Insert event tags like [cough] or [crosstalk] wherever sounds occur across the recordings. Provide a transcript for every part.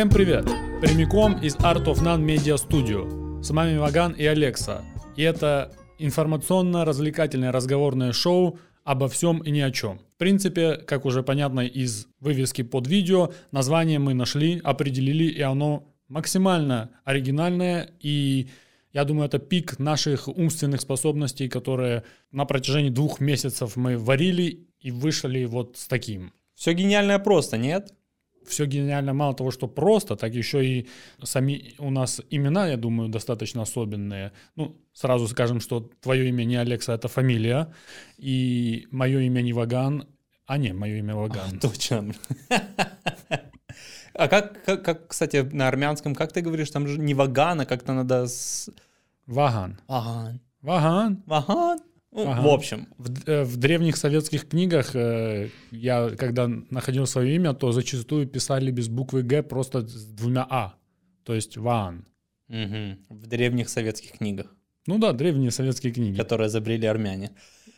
Всем привет! Прямиком из Art of None Media Studio. С вами Ваган и Алекса. И это информационно-развлекательное разговорное шоу обо всем и ни о чем. В принципе, как уже понятно из вывески под видео, название мы нашли, определили, и оно максимально оригинальное и я думаю, это пик наших умственных способностей, которые на протяжении двух месяцев мы варили и вышли вот с таким. Все гениальное просто, нет? Все гениально мало того, что просто, так еще и сами у нас имена, я думаю, достаточно особенные. Ну, сразу скажем, что твое имя не Алекса, это фамилия, и мое имя не Ваган, а не, мое имя Ваган. А, [laughs] точно. А как, как, как, кстати, на армянском, как ты говоришь, там же не Ваган, а как-то надо с... Ваган. Ваган. Ваган. Ваган. Ну, Ага. В общем, В, э, в древних советских книгах э, я, когда находил свое имя, то зачастую писали без буквы Г просто с двумя А. То есть Ваан. мгм, в древних советских книгах, Ну да, древние советские книги. которые изобрели армяне.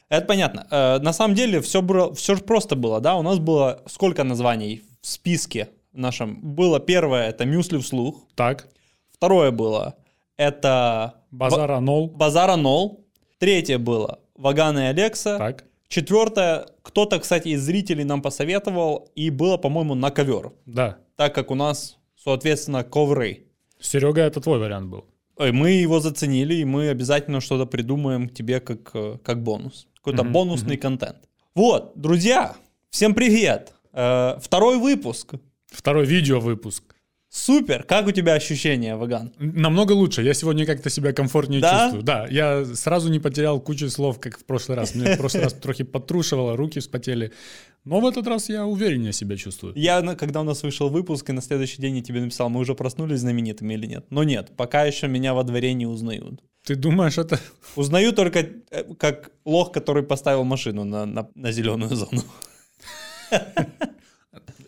Это понятно. Э, На самом деле все, было, все же просто было, да? У нас было сколько названий в списке нашем? Было первое, это «Мюсли вслух». Так, Второе было, это Базара Нол. Базара Нол. Третье было Ваган и Алекса. Так, Четвертое, кто-то, кстати, из зрителей нам посоветовал, и было, по-моему, на ковер. да. Так как у нас, соответственно, ковры. Серега, это твой вариант был. Ой, Мы его заценили, и мы обязательно что-то придумаем тебе как, э, как бонус. Какой-то Мгм, бонусный контент. Вот, друзья, всем привет. Э, Второй выпуск. Второй видео выпуск. Супер. Как у тебя ощущения, Ваган? Намного лучше. Я сегодня как-то себя комфортнее Да? чувствую. Да, я сразу не потерял кучу слов, как в прошлый раз. Мне в прошлый раз трохи подтрушивало, руки вспотели. Но в этот раз я увереннее себя чувствую. Я, на- когда у нас вышел выпуск, и на следующий день я тебе написал, мы уже проснулись знаменитыми или нет. Но нет, пока еще меня во дворе не узнают. Ты думаешь, это... Узнаю только э, как лох, который поставил машину на, на, на зеленую зону. [laughs]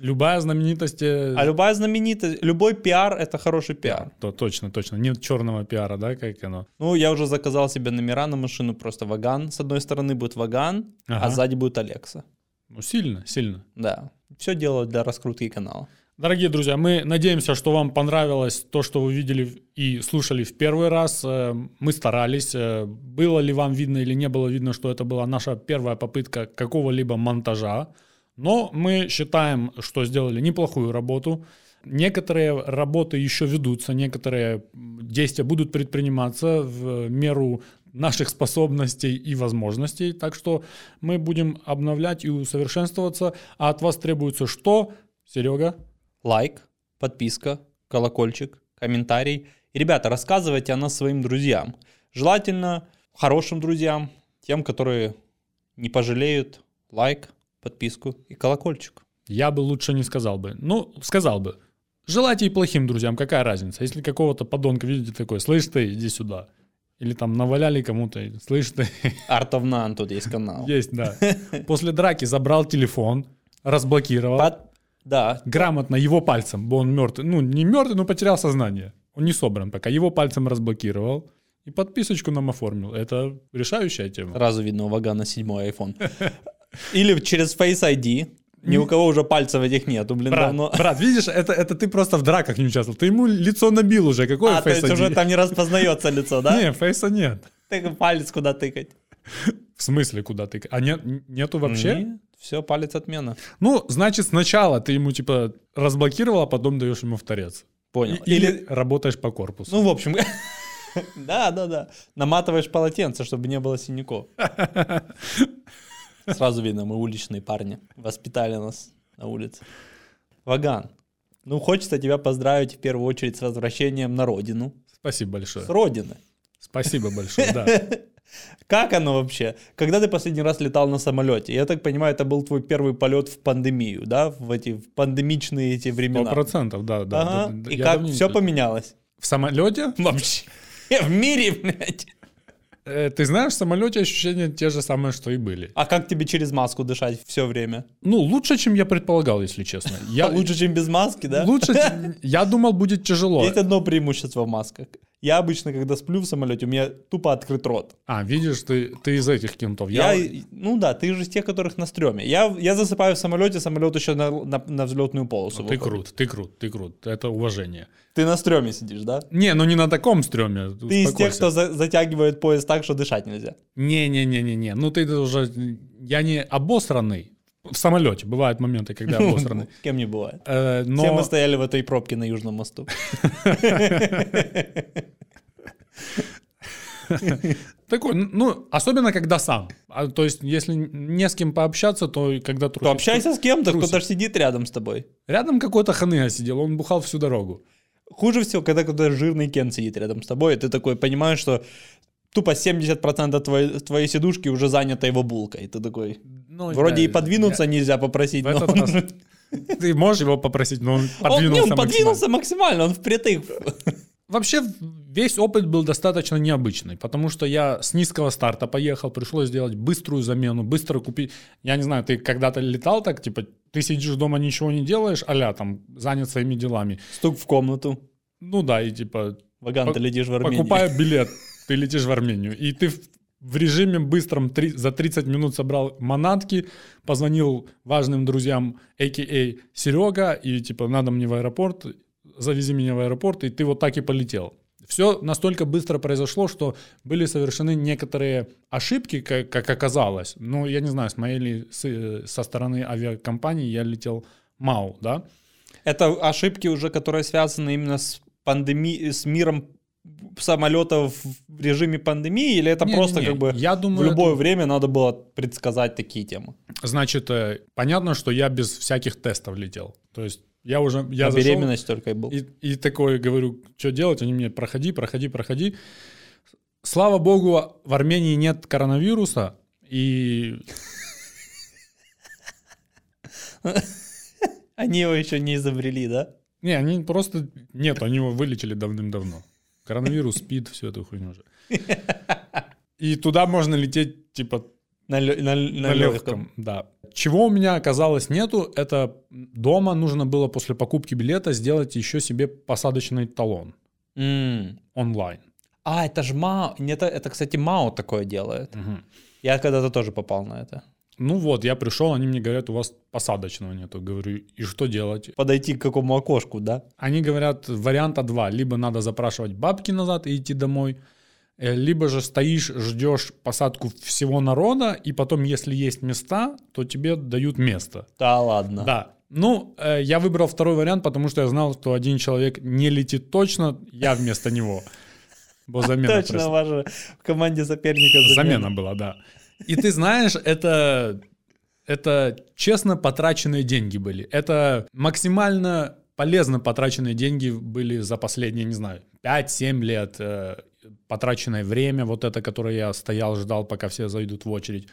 Любая знаменитость... э, А любая знаменитость, любой пиар — это хороший пиар. То точно, точно. Нет черного пиара, да, как оно? Ну, я уже заказал себе номера на машину, просто Ваган. С одной стороны будет Ваган, а Ага. сзади будет Алекса. Ну, сильно, сильно. Да. Все дело для раскрутки канала. Дорогие друзья, мы надеемся, что вам понравилось то, что вы видели и слушали в первый раз. Э, Мы старались. Э, Было ли вам видно или не было видно, что это была наша первая попытка какого-либо монтажа. Но мы считаем, что сделали неплохую работу. Некоторые работы еще ведутся, некоторые действия будут предприниматься в меру наших способностей и возможностей. Так что мы будем обновлять и усовершенствоваться. А от вас требуется что, Серега? Лайк, подписка, колокольчик, комментарий. И, ребята, рассказывайте о нас своим друзьям. Желательно хорошим друзьям, тем, которые не пожалеют лайк, подписку и колокольчик. Я бы лучше не сказал бы. Ну, сказал бы. Желайте и плохим друзьям, какая разница? Если какого-то подонка видите такой, слышь ты, иди сюда. Или там наваляли кому-то, слышь ты, [laughs] None, тут есть канал. есть, да. [laughs] После драки забрал телефон, разблокировал, Под- Да, грамотно его пальцем, бо он мертвый, ну не мертвый, но потерял сознание. Он не собран пока, его пальцем разблокировал и подписочку нам оформил. Это решающая тема. сразу видно у Вагана седьмой iPhone. [laughs] Или через Face ID. Ни у кого уже пальцев этих нету, блин, Брат, давно. брат, видишь, это, это ты просто в драках не участвовал. Ты ему лицо набил уже. Какое А, то Face есть ID? уже там не распознается лицо, да? Не, фейса нет. Ты палец куда тыкать? В смысле, куда ты? А нет, нету вообще? Все, палец отмена. Ну, значит, сначала ты ему, типа, разблокировал, а потом даешь ему в торец. Понял. И- Или, работаешь по корпусу. Ну, в общем, [laughs] да, да, да. Наматываешь полотенце, чтобы не было синяков. [laughs] Сразу видно, мы уличные парни. Воспитали нас на улице. Ваган, ну хочется тебя поздравить в первую очередь с возвращением на родину. Спасибо большое. С родины. Спасибо большое, да. [laughs] Как оно вообще? Когда ты последний раз летал на самолете? Я так понимаю, это был твой первый полет в пандемию, да? В эти в пандемичные эти Сто времена. процентов, да, да. Ага. да, да. И Я как давненько- все поменялось? В самолете? Вообще. [laughs] В мире, блядь. Э, Ты знаешь, в самолете ощущения те же самые, что и были. А как тебе через маску дышать все время? Ну, лучше, чем я предполагал, если честно. Я [laughs] Лучше, чем без маски, да? Лучше, [laughs] я думал, будет тяжело. Есть одно преимущество в масках. Я обычно, когда сплю в самолете, у меня тупо открыт рот. А, видишь, ты, ты из этих кентов. Я, ну да, ты же из тех, которых на стреме. Я, я засыпаю в самолете, самолет еще на, на, на взлетную полосу. Ну, ты крут, ты крут, ты крут. Это уважение. Ты на стреме сидишь, да? Не, ну не на таком стреме. Ты из тех, кто за, затягивает поезд так, что дышать нельзя. Не-не-не-не-не. Ну ты уже... Я не обосранный. В самолете бывают моменты, когда [laughs] обосранный. Кем не бывает. Э, но... Все мы стояли в этой пробке на Южном мосту. [laughs] Такой, ну, особенно когда сам. А, то есть, если не с кем пообщаться, то когда трусишь. То общайся с кем-то, кто-то сидит рядом с тобой. Рядом какой-то ханыга сидел, он бухал всю дорогу. Хуже всего, когда кто-то жирный Кен сидит рядом с тобой, и ты такой понимаешь, что тупо 70% твоей, твоей сидушки уже занята его булкой. Ты такой, ну, вроде да, и подвинуться я... нельзя попросить, но... Он... Раз... Ты можешь его попросить, но он подвинулся Он, не, он подвинулся максимально, он впритык. Вообще весь опыт был достаточно необычный, потому что я с низкого старта поехал, пришлось сделать быструю замену, быстро купить. Я не знаю, ты когда-то летал так, типа, ты сидишь дома, ничего не делаешь, аля там занят своими делами. Стук в комнату. Ну да, и типа... Ваган, по- ты летишь в Армению. Покупая билет, ты летишь в Армению. И ты в режиме быстром три, за 30 минут собрал манатки, позвонил важным друзьям, а.к.а. Серега, и типа надо мне в аэропорт, завези меня в аэропорт, и ты вот так и полетел. Все настолько быстро произошло, что были совершены некоторые ошибки, как, как оказалось. Ну, я не знаю, с моей ли с, со стороны авиакомпании я летел МАУ, да? Это ошибки уже, которые связаны именно с пандемией, с миром самолетов в режиме пандемии, или это не, просто не, как бы я думаю, в любое это... время надо было предсказать такие темы? Значит, э, понятно, что я без всяких тестов летел. То есть я уже... Я На зашел, беременность только и был. И, и такой говорю, что делать? Они мне, проходи, проходи, проходи. Слава богу, в Армении нет коронавируса, и... [laughs] Они его еще не изобрели, да? Не, они просто... Нет, они его вылечили давным-давно. Коронавирус, спид, всю эту хуйню уже. И туда можно лететь, типа, на, на, на, на легком. Да. Чего у меня оказалось нету, это дома нужно было после покупки билета сделать еще себе посадочный талон. Mm. Онлайн. А, это же МАО. Это, это, кстати, МАО такое делает. Угу. Я когда-то тоже попал на это. Ну вот, я пришел, они мне говорят, у вас посадочного нету. Говорю, и что делать? Подойти к какому окошку, да? Они говорят, варианта два. Либо надо запрашивать бабки назад и идти домой, э, либо же стоишь, ждешь посадку всего народа, и потом, если есть места, то тебе дают место. Да ладно. Да. Ну, э, я выбрал второй вариант, потому что я знал, что один человек не летит точно, я вместо него. Бо замена Точно, ваша в команде соперника замена была, да. И ты знаешь, это, это честно потраченные деньги были. Это максимально полезно потраченные деньги были за последние, не знаю, 5-7 лет. Э, потраченное время, вот это, которое я стоял, ждал, пока все зайдут в очередь.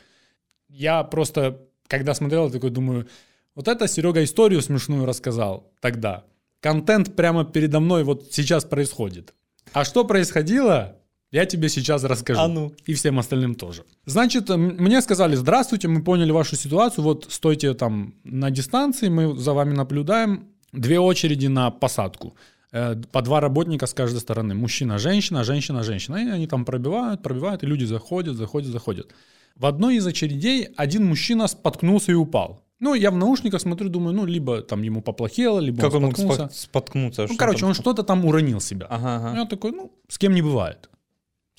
Я просто, когда смотрел, такой думаю, вот это Серега историю смешную рассказал тогда. Контент прямо передо мной вот сейчас происходит. А что происходило, я тебе сейчас расскажу. А ну. И всем остальным тоже. Значит, мне сказали, здравствуйте, мы поняли вашу ситуацию, вот стойте там на дистанции, мы за вами наблюдаем. Две очереди на посадку. Э, по два работника с каждой стороны. Мужчина, женщина, женщина, женщина. И они там пробивают, пробивают, и люди заходят, заходят, заходят. В одной из очередей один мужчина споткнулся и упал. Ну, я в наушниках смотрю, думаю, ну, либо там ему поплохело, либо как он, он споткнулся. мог споткнуться? Ну, короче, он что-то там уронил себя. Ага, ага. Я такой, ну, с кем не бывает.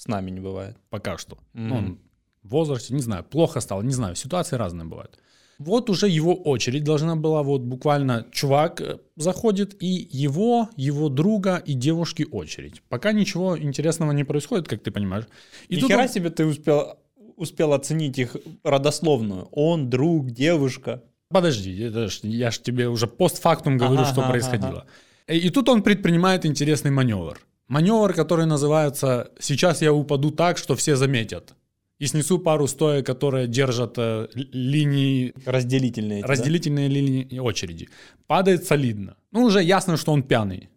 С нами не бывает. Пока что. Mm-hmm. Ну, он в возрасте, не знаю, плохо стал, не знаю, ситуации разные бывают. Вот уже его очередь должна была, вот буквально чувак э, заходит, и его, его друга и девушки очередь. Пока ничего интересного не происходит, как ты понимаешь. И Ни хера он... себе ты успел, успел оценить их родословную. Он, друг, девушка. Подожди, это ж, я же тебе уже постфактум говорю, ага, что ага, происходило. Ага. И тут он предпринимает интересный маневр. Маневр, который называется «Сейчас я упаду так, что все заметят». И снесу пару стоек, которые держат э, линии... Разделительные. Эти, разделительные да? линии очереди. Падает солидно. Ну, уже ясно, что он пьяный.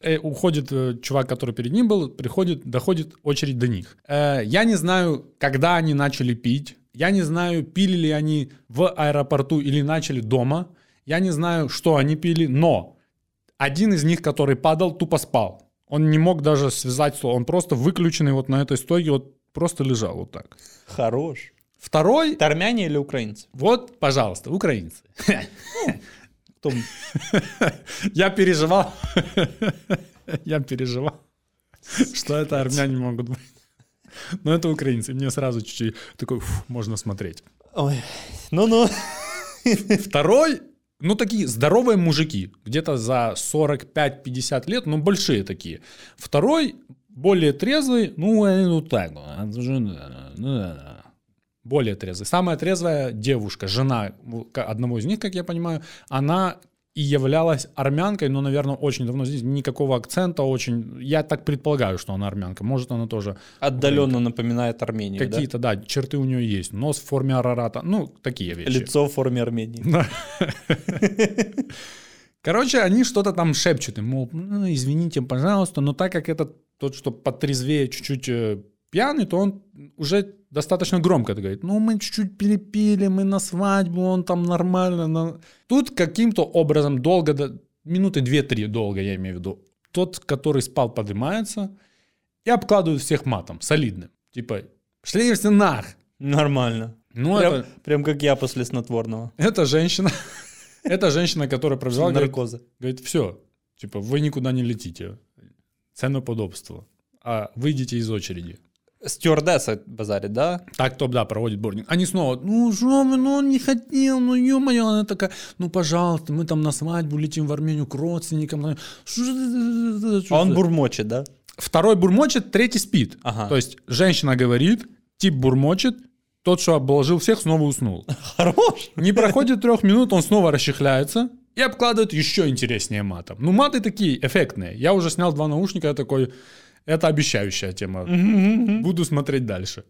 Э, уходит э, чувак, который перед ним был, приходит, доходит очередь до них. Э, я не знаю, когда они начали пить. Я не знаю, пили ли они в аэропорту или начали дома. Я не знаю, что они пили, но один из них, который падал, тупо спал. Он не мог даже связать слово. Он просто выключенный вот на этой стойке, вот просто лежал вот так. Хорош. Второй, Это армяне или украинцы? вот, пожалуйста, украинцы. Кто? [laughs] Я переживал. [laughs] Я переживал, что это армяне могут быть. Но это украинцы. Мне сразу чуть-чуть такой, «Фу, можно смотреть. Ой. Ну-ну. Второй, ну такие здоровые мужики, где-то за 45-50 лет, но большие такие. Второй, более трезвый, ну, э, ну так, вот, ну, да. более трезвый. Самая трезвая девушка, жена одного из них, как я понимаю, она и являлась армянкой, но, наверное, очень давно здесь никакого акцента, очень, я так предполагаю, что она армянка, может, она тоже Отдаленно напоминает Армению, да? какие-то, да, черты у нее есть, нос в форме арарата, ну, такие вещи. Лицо в форме Армении. Да. Короче, они что-то там шепчут им, мол, «Ну, извините, пожалуйста, но так как этот тот, что потрезвее чуть-чуть э, пьяный, то он уже достаточно громко это говорит. Ну, мы чуть-чуть перепили, мы на свадьбу, он там нормально. на-». Тут каким-то образом долго, до- минуты две-три долго, я имею в виду, тот, который спал, поднимается и обкладывает всех матом, солидным. Типа, шли все нах. Нормально. Ну, прям, это, прям как я после снотворного. это женщина, [laughs] это женщина, которая пробежала, Наркоза. Говорит, все, типа, вы никуда не летите. Ценоподобство. А выйдите из очереди. Стюардесса базарит, да? Так топ, да, проводит бординг. Они снова, ну, что ну, он не хотел, ну, ё-моё. Она такая, ну, пожалуйста, мы там на свадьбу летим в Армению к родственникам. А он бурмочет, да? Второй бурмочет, третий спит. Ага. То есть женщина говорит, тип бурмочет, тот, что обложил всех, снова уснул. Хорош. Не проходит трех минут, он снова расчехляется и обкладывает еще интереснее матом. Ну, маты такие эффектные. Я уже снял два наушника, я такой, это обещающая тема. Буду смотреть дальше.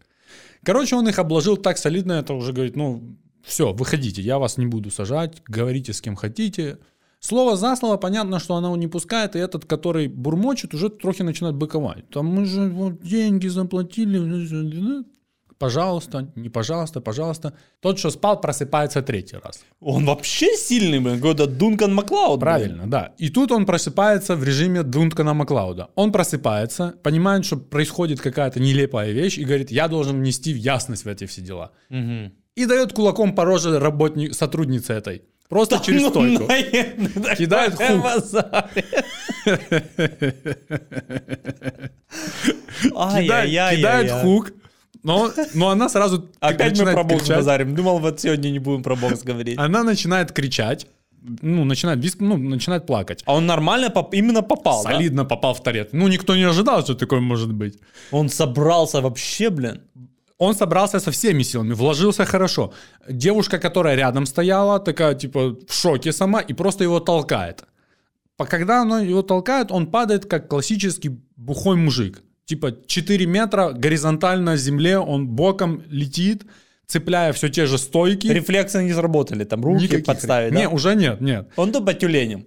Короче, он их обложил так солидно, это уже говорит, ну, все, выходите, я вас не буду сажать, говорите с кем хотите. Слово за слово, понятно, что она его не пускает, и этот, который бурмочет, уже трохи начинает быковать. Там мы же вот деньги заплатили. Пожалуйста, не пожалуйста, пожалуйста. Тот, что спал, просыпается третий раз. Он вообще сильный, блин. Какой-то Дункан Маклауд. Правильно, да. И тут он просыпается в режиме Дункана Маклауда. Он просыпается, понимает, что происходит какая-то нелепая вещь, и говорит, я должен внести ясность в эти все дела. Мгм. И дает кулаком по роже работник, сотруднице этой. Просто через Ну, стойку. наверное, [laughs] Кидает хук. кидает хук, но, но она сразу Опять мы про бокс кричать. базарим. Думал, вот сегодня не будем про бокс говорить. Она начинает кричать, ну, начинает, виск, ну, начинает плакать. А он нормально поп- именно попал, да? Солидно попал в торец. Ну, никто не ожидал, что такое может быть. Он собрался вообще, блин. Он собрался со всеми силами, вложился хорошо. Девушка, которая рядом стояла, такая, типа, в шоке сама, и просто его толкает. Когда она его толкает, он падает, как классический бухой мужик. Типа 4 метра горизонтально земле, он боком летит, цепляя все те же стойки. Рефлексы не сработали, там руки Никаких подставить, ре- Не, да? уже нет, нет. Он тупо тюленем.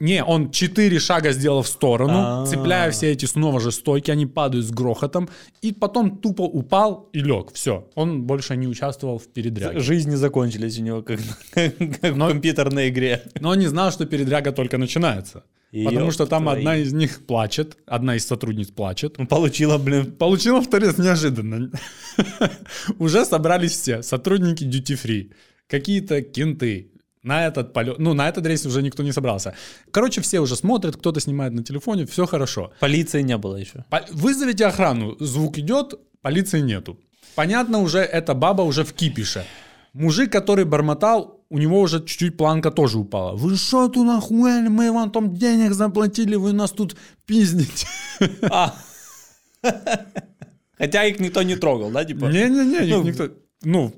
Не, он четыре шага сделал в сторону, А. цепляя все эти снова же стойки, они падают с грохотом, и потом тупо упал и лег. Все, он больше не участвовал в передряге. Жизни закончились у него, как, [laughs] как Но- в компьютерной игре. Но он не знал, что передряга только начинается. Потому Ёб что там твою. одна из них плачет, одна из сотрудниц плачет. Ну, Получила, блин, Получила вторец неожиданно. [laughs] Уже собрались все. Сотрудники duty free, какие-то кенты. На этот полет, ну, на этот рейс уже никто не собрался. Короче, все уже смотрят, кто-то снимает на телефоне, все хорошо. полиции не было еще. По- Вызовите охрану, звук идет, полиции нету. Понятно уже, эта баба уже в кипише. Мужик, который бормотал, у него уже чуть-чуть планка тоже упала. Вы что тут охуели? Мы вам там денег заплатили, вы нас тут пиздите. А. Хотя их никто не трогал, да, типа? Не-не-не, Ну, никто... Ну,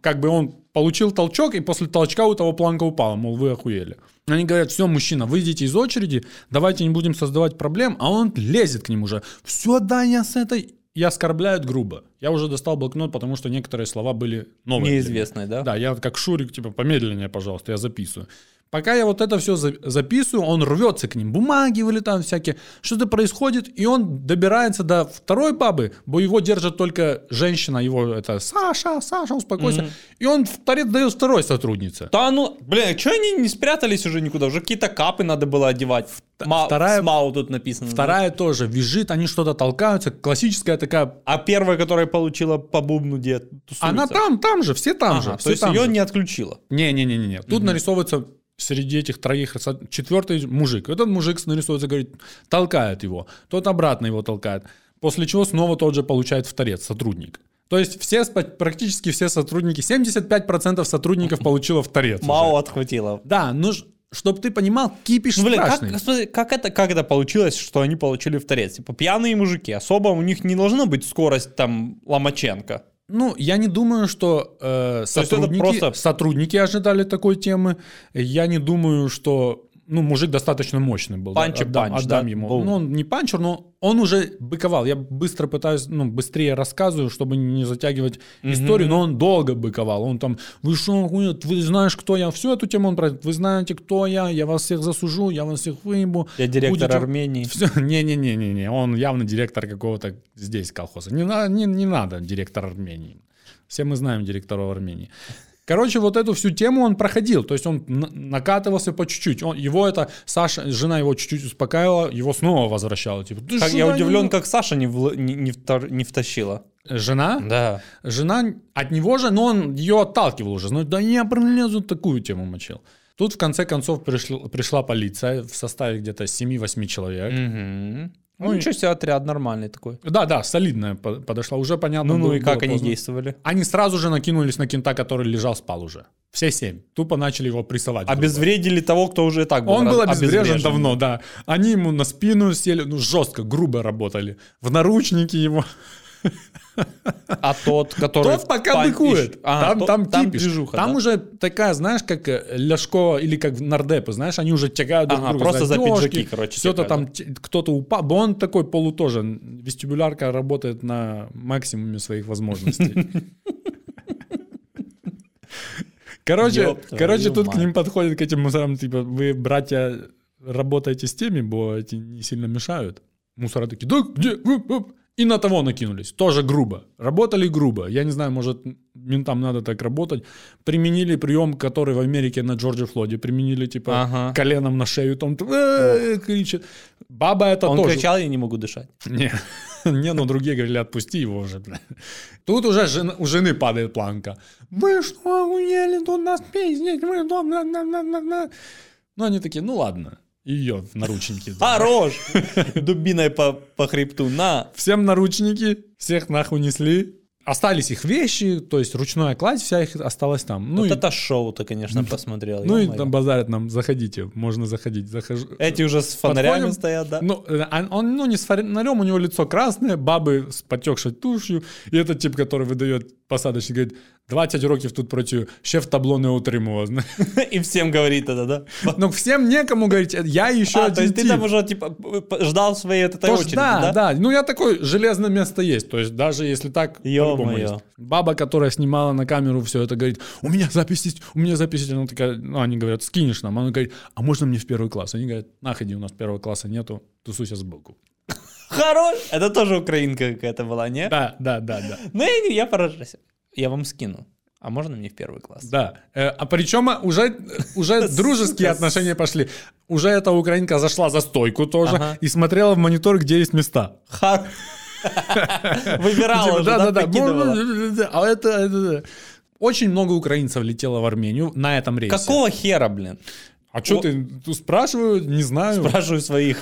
как бы он получил толчок, и после толчка у того планка упала, мол, вы охуели. Они говорят, все, мужчина, выйдите из очереди, давайте не будем создавать проблем, а он лезет к ним уже. Все, да, я с этой... И оскорбляют грубо. Я уже достал блокнот, потому что некоторые слова были новые. Неизвестные, да? Да, я вот как Шурик, типа, помедленнее, пожалуйста, я записываю. Пока я вот это все записываю, он рвется к ним, бумаги вылетают всякие, что-то происходит, и он добирается до второй бабы, бо его держит только женщина, его это Саша, Саша, успокойся, mm-hmm. и он в торец дает второй сотруднице. Да ну, бля, что они не спрятались уже никуда, уже какие-то капы надо было одевать. Ма- вторая, СМАУ тут написано. Вторая да? тоже визжит, они что-то толкаются, классическая такая. А первая, которая получила по бубну, где тусуется? Она там, там же, все там ага, же. Все то есть там ее же. не отключила? Не-не-не-не. Тут угу. нарисовывается среди этих троих четвертый мужик. Этот мужик нарисуется, говорит, толкает его. Тот обратно его толкает. После чего снова тот же получает в торец сотрудник. То есть все, практически все сотрудники, 75% сотрудников получило в торец. Мало уже. отхватило. Да, ну чтобы ты понимал, кипиш ну, блин, страшный. Как, смотри, как, это, как это получилось, что они получили в торец? Типа пьяные мужики, особо у них не должна быть скорость там Ломаченко. Ну, я не думаю, что э, сотрудники, просто... сотрудники ожидали такой темы. Я не думаю, что ну, мужик достаточно мощный был. Панчер, да, панч, отдам да? ему. Ну, он не панчер, но он уже быковал. Я быстро пытаюсь, ну, быстрее рассказываю, чтобы не затягивать mm-hmm. историю, но он долго быковал. Он там, вы что, вы знаешь, кто я? Всю эту тему он про вы знаете, кто я, я вас всех засужу, я вас всех выебу. Я директор Будете... Армении. [laughs] Не-не-не-не, он явно директор какого-то здесь колхоза. Не, не, не надо директор Армении. Все мы знаем директоров Армении. Короче, вот эту всю тему он проходил, то есть он накатывался по чуть-чуть. Он, его это, Саша, жена его чуть-чуть успокаивала, его снова возвращала. Типа, как я удивлен, не... как Саша не, в, не, не, втор, не втащила. Жена? Да. Жена от него же, но он ее отталкивал уже. Ну, да я пролезу, такую тему мочил. Тут в конце концов пришла, пришла полиция в составе где-то 7-8 человек. Угу. Ну, ничего себе, отряд нормальный такой. Да, да, солидная подошла. Уже понятно. Ну, ну было, и как они поздно. действовали? Они сразу же накинулись на кента, который лежал, спал уже. Все семь. Тупо начали его прессовать. Обезвредили того, кто уже и так был Он был обезврежен, обезврежен давно, да. Они ему на спину сели, ну, жестко, грубо работали. В наручники его. [laughs] А тот, который... Тот пока быкует. А, там, тот, там, там Движуха, там да? уже такая, знаешь, как э, Ляшко или как нардепы, знаешь, они уже тягают друг ага, друга просто за пиджаки, короче. Все-то там кто-то упал. Бо он такой полу тоже. Вестибулярка работает на максимуме своих возможностей. Короче, Ёб короче, тут мать. к ним подходит к этим мусорам, типа, вы, братья, работаете с теми, бо эти не сильно мешают. Мусора такие, да, где? И на того накинулись. Тоже грубо. Работали грубо. Я не знаю, может, ментам надо так работать. Применили прием, который в Америке на Джорджи Флоде. Применили, типа, ага. коленом на шею. Там кричит. Баба это Он тоже. Он кричал, я не могу дышать. [laughs] Не, не, но другие говорили, отпусти его уже. Тут уже жена, у жены падает планка. Вы что, охуели? Тут нас пиздить. Вы дом... Ну, они такие, ну ладно ее в наручники. Хорош! Дубиной по, по хребту, на! Всем наручники, всех нахуй несли. Остались их вещи, то есть ручная кладь вся их осталась там. Ну вот и... это шоу-то, конечно, [laughs] посмотрел. Ну и там базарят нам, заходите, можно заходить. Захожу. Эти уже с фонарями Подходим, стоят, да? Ну, э, а он, ну, не с фонарем, у него лицо красное, бабы с потекшей тушью, и этот тип, который выдает посадочник, говорит, 20 років тут працюю, ще в табло не отримував. И [laughs] всем говорит это, да? Ну, всем некому говорить, я еще а, один то есть ты там уже, типа, ждал своей этой очереди, да, да? Да, ну я такой, железное место есть, то есть даже если так, по-любому есть. Баба, которая снимала на камеру все это, говорит, у меня запись есть, у меня запись есть, она такая, ну, они говорят, скинешь нам, она говорит, а можно мне в первый класс? Они говорят, находи, у нас первого класса нету, тусуйся сбоку. Хорош! Это тоже украинка какая-то была, не? Да, да, да, да. Ну, я, я поражаюсь я вам скину. А можно мне в первый класс? Да. Э, а причем уже, уже [laughs] дружеские отношения пошли. Уже эта украинка зашла за стойку тоже ага. и смотрела в монитор, где есть места. [laughs] Выбирала уже, да, да, да. А это, очень много украинцев летело в Армению на этом рейсе. Какого хера, блин? А что ты спрашиваю? Не знаю. Спрашиваю своих.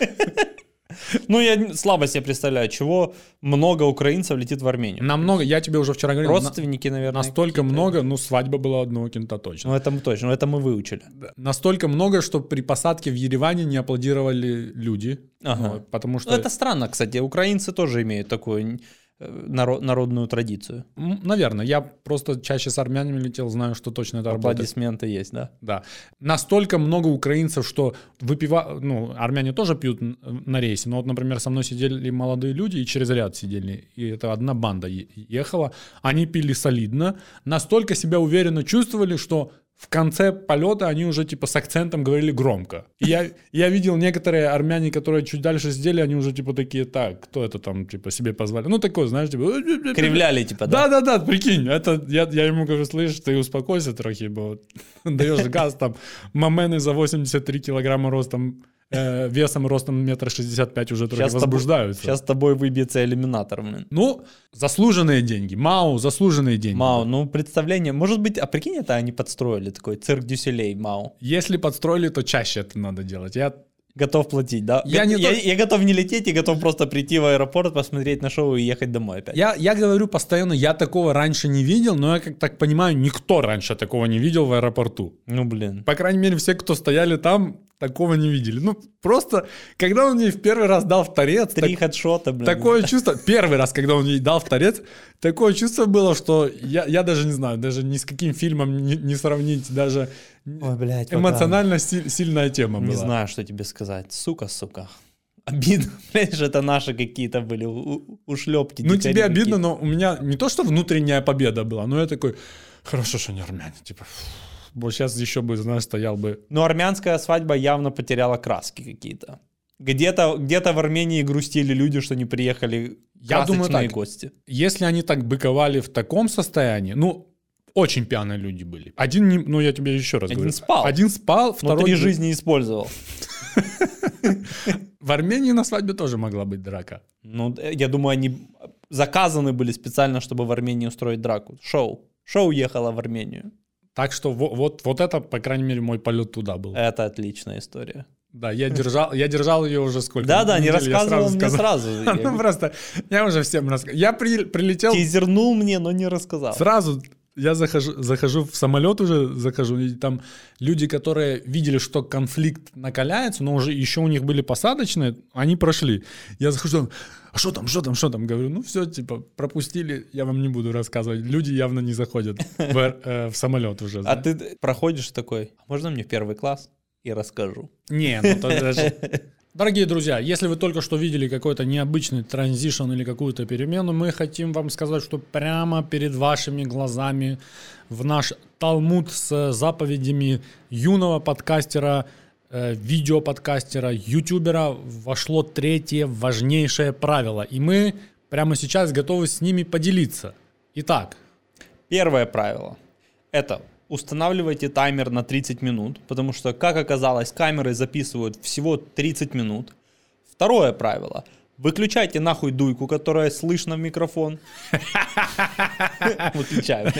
[laughs] [laughs] Ну, я слабо себе представляю, чего много украинцев летит в Армению. Намного, я тебе уже вчера говорил. Родственники, наверное. Настолько много, ну, свадьба была одного кента точно. Ну, это мы точно, это мы выучили. Настолько много, что при посадке в Ереване не аплодировали люди. Ага. Ну, потому что... Ну, это странно, кстати. Украинцы тоже имеют такую народ, народную традицию. Наверное. Я просто чаще с армянами летел, знаю, что точно это Аплодисменты работает. есть, да? Да. Настолько много украинцев, что выпивают... Ну, армяне тоже пьют на рейсе, но вот, например, со мной сидели молодые люди и через ряд сидели, и это одна банда ехала. Они пили солидно, настолько себя уверенно чувствовали, что в конце полета они уже типа с акцентом говорили громко. И я, я видел некоторые армяне, которые чуть дальше сидели, они уже типа такие, так, кто это там типа себе позвали? Ну такой, знаешь, типа... Кривляли типа, да? Да-да-да, прикинь, это я, я ему говорю, слышишь, ты успокойся трохи, бо [laughs] даешь газ там, мамены за 83 килограмма ростом э, весом ростом метр шестьдесят пять уже трохи возбуждаются. Сейчас с тобой выбьется иллюминатор. Блин. Ну, заслуженные деньги. Мау, заслуженные деньги. Мау, ну представление, может быть, а прикинь, это они подстроили такой цирк Дюселей, Мау. Если подстроили, то чаще это надо делать. Я готов платить, да? Я, не я, то... я готов не лететь и готов просто прийти в аэропорт, посмотреть на шоу и ехать домой опять. Я, я говорю постоянно, я такого раньше не видел, но я как так понимаю, никто раньше такого не видел в аэропорту. Ну, блин. По крайней мере, все, кто стояли там, такого не видели. Ну, просто, когда он ей в первый раз дал в торец... Три так, хедшота, блин. Такое чувство... Первый раз, когда он ей дал в торец, такое чувство было, что я, я даже не знаю, даже ни с каким фильмом не, не сравнить, даже... Ой, блядь, эмоционально си- сильная тема не была. Не знаю, что тебе сказать. Сука, сука. Обидно, [laughs] знаешь, это наши какие-то были ушлепки. Ну, тебе обидно, но у меня не то, что внутренняя победа была, но я такой, хорошо, что не армяне, типа, фу. Вот сейчас еще бы, знаешь, стоял бы... Но армянская свадьба явно потеряла краски какие-то. Где-то где в Армении грустили люди, что не приехали Я думаю так, гости. Если они так быковали в таком состоянии, ну, очень пьяные люди были. Один, не, ну я тебе еще раз Один говорю. спал. Один спал, второй... Внутри жизни использовал. [laughs] В Армении на свадьбе тоже могла быть драка. Ну, я думаю, они заказаны были специально, чтобы в Армении устроить драку. Шоу. Шоу ехало в Армению. Так что вот, вот это, по крайней мере, мой полет туда был. Это отличная история. Да, я держал, я держал ее уже сколько? Да, да, не рассказывал мне сразу. [laughs] Ну просто, я уже всем рассказал. Я прилетел... Тизернул мне, но не рассказал. Сразу я захожу, захожу в самолет уже, захожу, и там люди, которые видели, что конфликт накаляется, но уже еще у них были посадочные, они прошли. Я захожу, а что там, что там, что там? Говорю, ну все, типа, пропустили, я вам не буду рассказывать. Люди явно не заходят в, э, в самолет уже. А ты проходишь такой, «А можно мне первый класс? И расскажу. Не, ну то даже... [laughs] Дорогие друзья, если вы только что видели какой-то необычный транзишн или какую-то перемену, мы хотим вам сказать, что прямо перед вашими глазами в наш Талмуд с заповедями юного подкастера, э, видеоподкастера, ютубера вошло третье важнейшее правило. И мы прямо сейчас готовы с ними поделиться. Итак. Первое правило – это устанавливайте таймер на 30 минут, потому что, как оказалось, камеры записывают всего 30 минут. Второе правило. Выключайте нахуй дуйку, которая слышно в микрофон. [laughs] Выключаю.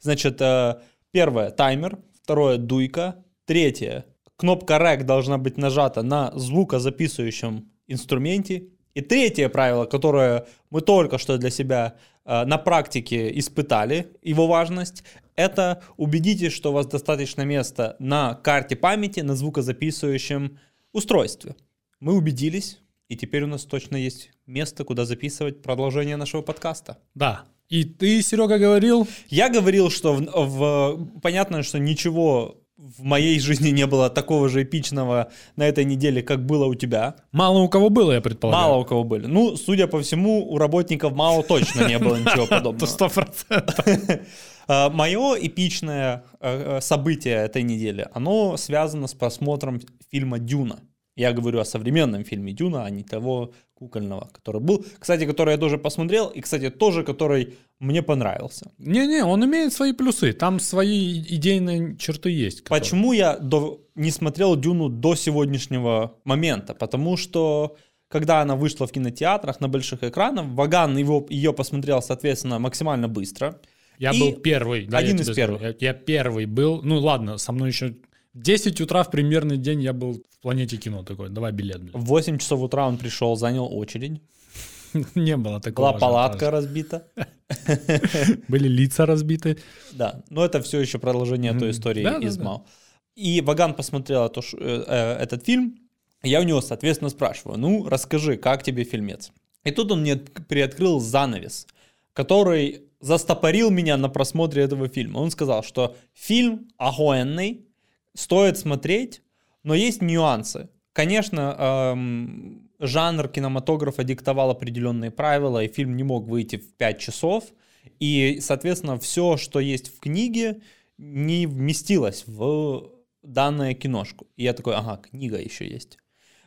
Значит, э, первое – таймер. Второе – дуйка. Третье – кнопка REC должна быть нажата на звукозаписывающем инструменте. И третье правило, которое мы только что для себя на практике испытали его важность, это убедитесь, что у вас достаточно места на карте памяти, на звукозаписывающем устройстве. Мы убедились, и теперь у нас точно есть место, куда записывать продолжение нашего подкаста. Да. И ты, Серега, говорил? Я говорил, что в, в, понятно, что ничего в моей жизни не было такого же эпичного на этой неделе, как было у тебя. Мало у кого было, я предполагаю. Мало у кого были. Ну, судя по всему, у работников МАО точно не было ничего подобного. Сто процентов. [laughs] А, Мое эпичное э, э, событие этой недели, оно связано с просмотром фильма «Дюна». Я говорю о современном фильме «Дюна», а не того кукольного, который был. Кстати, который я тоже посмотрел, и, кстати, тоже, который мне понравился. Не-не, он имеет свои плюсы, там свои идейные черты есть. Которые... Почему я до... не смотрел «Дюну» до сегодняшнего момента? Потому что когда она вышла в кинотеатрах на больших экранах, Ваган его, ее посмотрел, соответственно, максимально быстро. Я и был первый. Да, один из первых. Я, я первый был. Ну ладно, со мной еще 10 утра в примерный день я был в планете кино такой, давай билет. Блин. В 8 часов утра он пришел, занял очередь. [laughs] Не было такого. Была палатка разбита. [laughs] Были лица разбиты. Да, но это все еще продолжение той истории из МАУ. И Ваган посмотрел э, э, этот фильм, я у него, соответственно, спрашиваю, ну, расскажи, как тебе фильмец? И тут он мне приоткрыл занавес, который застопорил меня на просмотре этого фильма. Он сказал, что фильм охуенный, стоит смотреть, но есть нюансы. Конечно, эм, жанр кинематографа диктовал определенные правила, и фильм не мог выйти в 5 часов. И, соответственно, все, что есть в книге, не вместилось в данную киношку. И я такой, ага, книга еще есть.